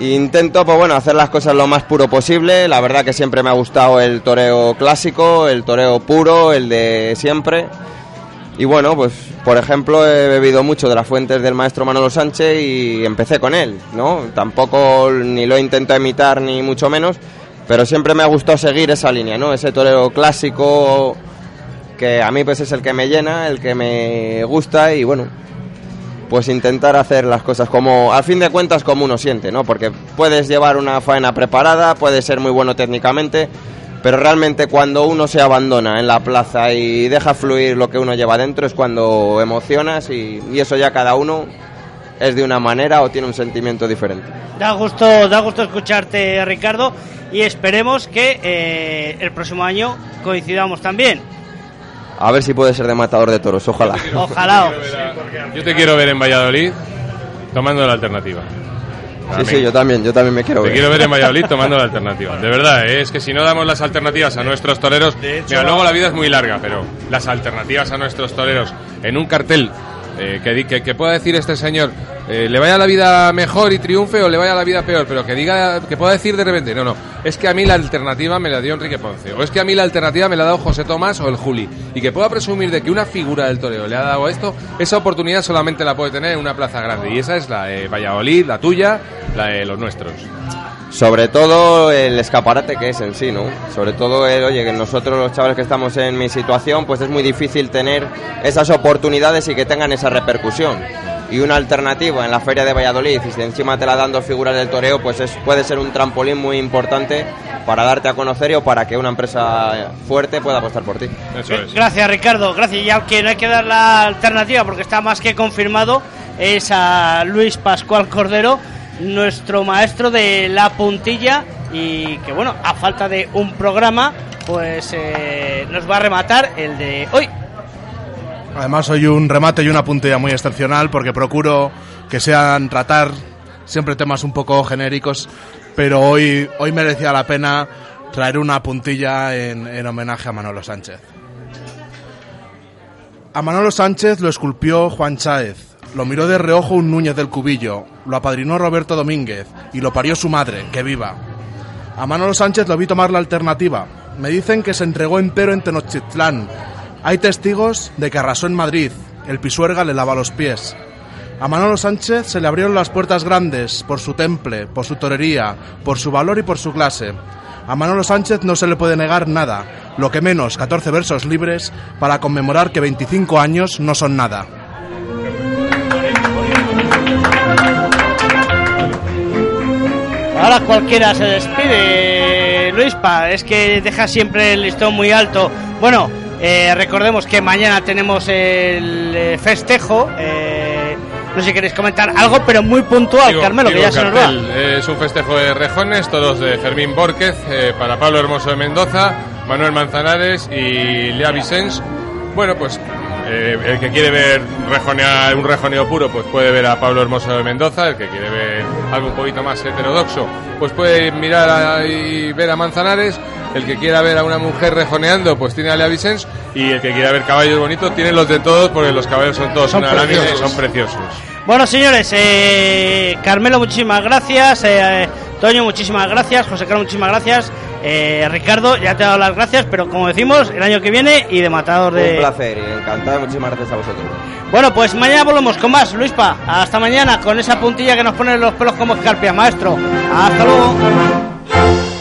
Intento, pues bueno, hacer las cosas lo más puro posible. La verdad que siempre me ha gustado el toreo clásico, el toreo puro, el de siempre. Y bueno, pues por ejemplo he bebido mucho de las fuentes del maestro Manolo Sánchez y empecé con él, ¿no? Tampoco ni lo intento imitar ni mucho menos, pero siempre me ha gustado seguir esa línea, ¿no? Ese toreo clásico que a mí pues es el que me llena, el que me gusta y bueno, pues intentar hacer las cosas como, al fin de cuentas, como uno siente, ¿no? Porque puedes llevar una faena preparada, puedes ser muy bueno técnicamente, pero realmente cuando uno se abandona en la plaza y deja fluir lo que uno lleva dentro es cuando emocionas y, y eso ya cada uno es de una manera o tiene un sentimiento diferente. Da gusto, da gusto escucharte, Ricardo, y esperemos que eh, el próximo año coincidamos también. A ver si puede ser de matador de toros, ojalá. Ojalá. Yo te quiero ver en Valladolid tomando la alternativa. Sí, sí, yo también, yo también me quiero Te ver. quiero ver en Valladolid tomando la alternativa. De verdad, ¿eh? es que si no damos las alternativas a nuestros toreros, mira, luego la vida es muy larga, pero las alternativas a nuestros toreros en un cartel eh, que, que, que pueda decir este señor, eh, le vaya la vida mejor y triunfe o le vaya la vida peor, pero que diga, que pueda decir de repente, no, no, es que a mí la alternativa me la dio Enrique Ponce, o es que a mí la alternativa me la ha dado José Tomás o el Juli, y que pueda presumir de que una figura del toreo le ha dado esto, esa oportunidad solamente la puede tener en una plaza grande, y esa es la de Valladolid, la tuya, la de los nuestros. Sobre todo el escaparate que es en sí, ¿no? Sobre todo el, oye, que nosotros los chavales que estamos en mi situación, pues es muy difícil tener esas oportunidades y que tengan esa repercusión. Y una alternativa en la feria de Valladolid, y si encima te la dan dos figuras del toreo, pues es, puede ser un trampolín muy importante para darte a conocer y o para que una empresa fuerte pueda apostar por ti. Eso es. Gracias, Ricardo. Gracias. Y al que no hay que dar la alternativa, porque está más que confirmado, es a Luis Pascual Cordero, nuestro maestro de la puntilla. Y que, bueno, a falta de un programa, pues eh, nos va a rematar el de hoy. Además, soy un remate y una puntilla muy excepcional porque procuro que sean tratar siempre temas un poco genéricos, pero hoy, hoy merecía la pena traer una puntilla en, en homenaje a Manolo Sánchez. A Manolo Sánchez lo esculpió Juan Cháez, lo miró de reojo un Núñez del Cubillo, lo apadrinó Roberto Domínguez y lo parió su madre, que viva. A Manolo Sánchez lo vi tomar la alternativa. Me dicen que se entregó entero en Tenochtitlán. Hay testigos de que arrasó en Madrid. El Pisuerga le lava los pies. A Manolo Sánchez se le abrieron las puertas grandes por su temple, por su torería, por su valor y por su clase. A Manolo Sánchez no se le puede negar nada, lo que menos 14 versos libres para conmemorar que 25 años no son nada. Ahora cualquiera se despide, Luispa. Es que deja siempre el listón muy alto. Bueno, eh, recordemos que mañana tenemos el eh, festejo. eh, no sé si queréis comentar algo, pero muy puntual, Digo- Carmelo, que ya se nos va. eh, Es un festejo de rejones, todos de Fermín Borquez, eh, para Pablo Hermoso de Mendoza, Manuel Manzanares y Lea Vicens. Bueno, pues eh, el que quiere ver rejonear, un rejoneo puro, pues puede ver a Pablo Hermoso de Mendoza. El que quiere ver algo un poquito más heterodoxo, pues puede mirar a- y ver a Manzanares. El que quiera ver a una mujer rejoneando, pues tiene a Lea Vicens. Y el que quiera ver caballos bonitos, tiene los de todos, porque los caballos son todos Son una y preciosos. son preciosos. Bueno, señores, eh, Carmelo, muchísimas gracias. eh, Toño, muchísimas gracias. José Carlos, muchísimas gracias. Eh, Ricardo, ya te he dado las gracias, pero como decimos, el año que viene y de matador de. Un placer y encantado. Muchísimas gracias a vosotros. Bueno, pues mañana volvemos con más, Luispa. Hasta mañana con esa puntilla que nos pone los pelos como escarpia, maestro. Hasta luego.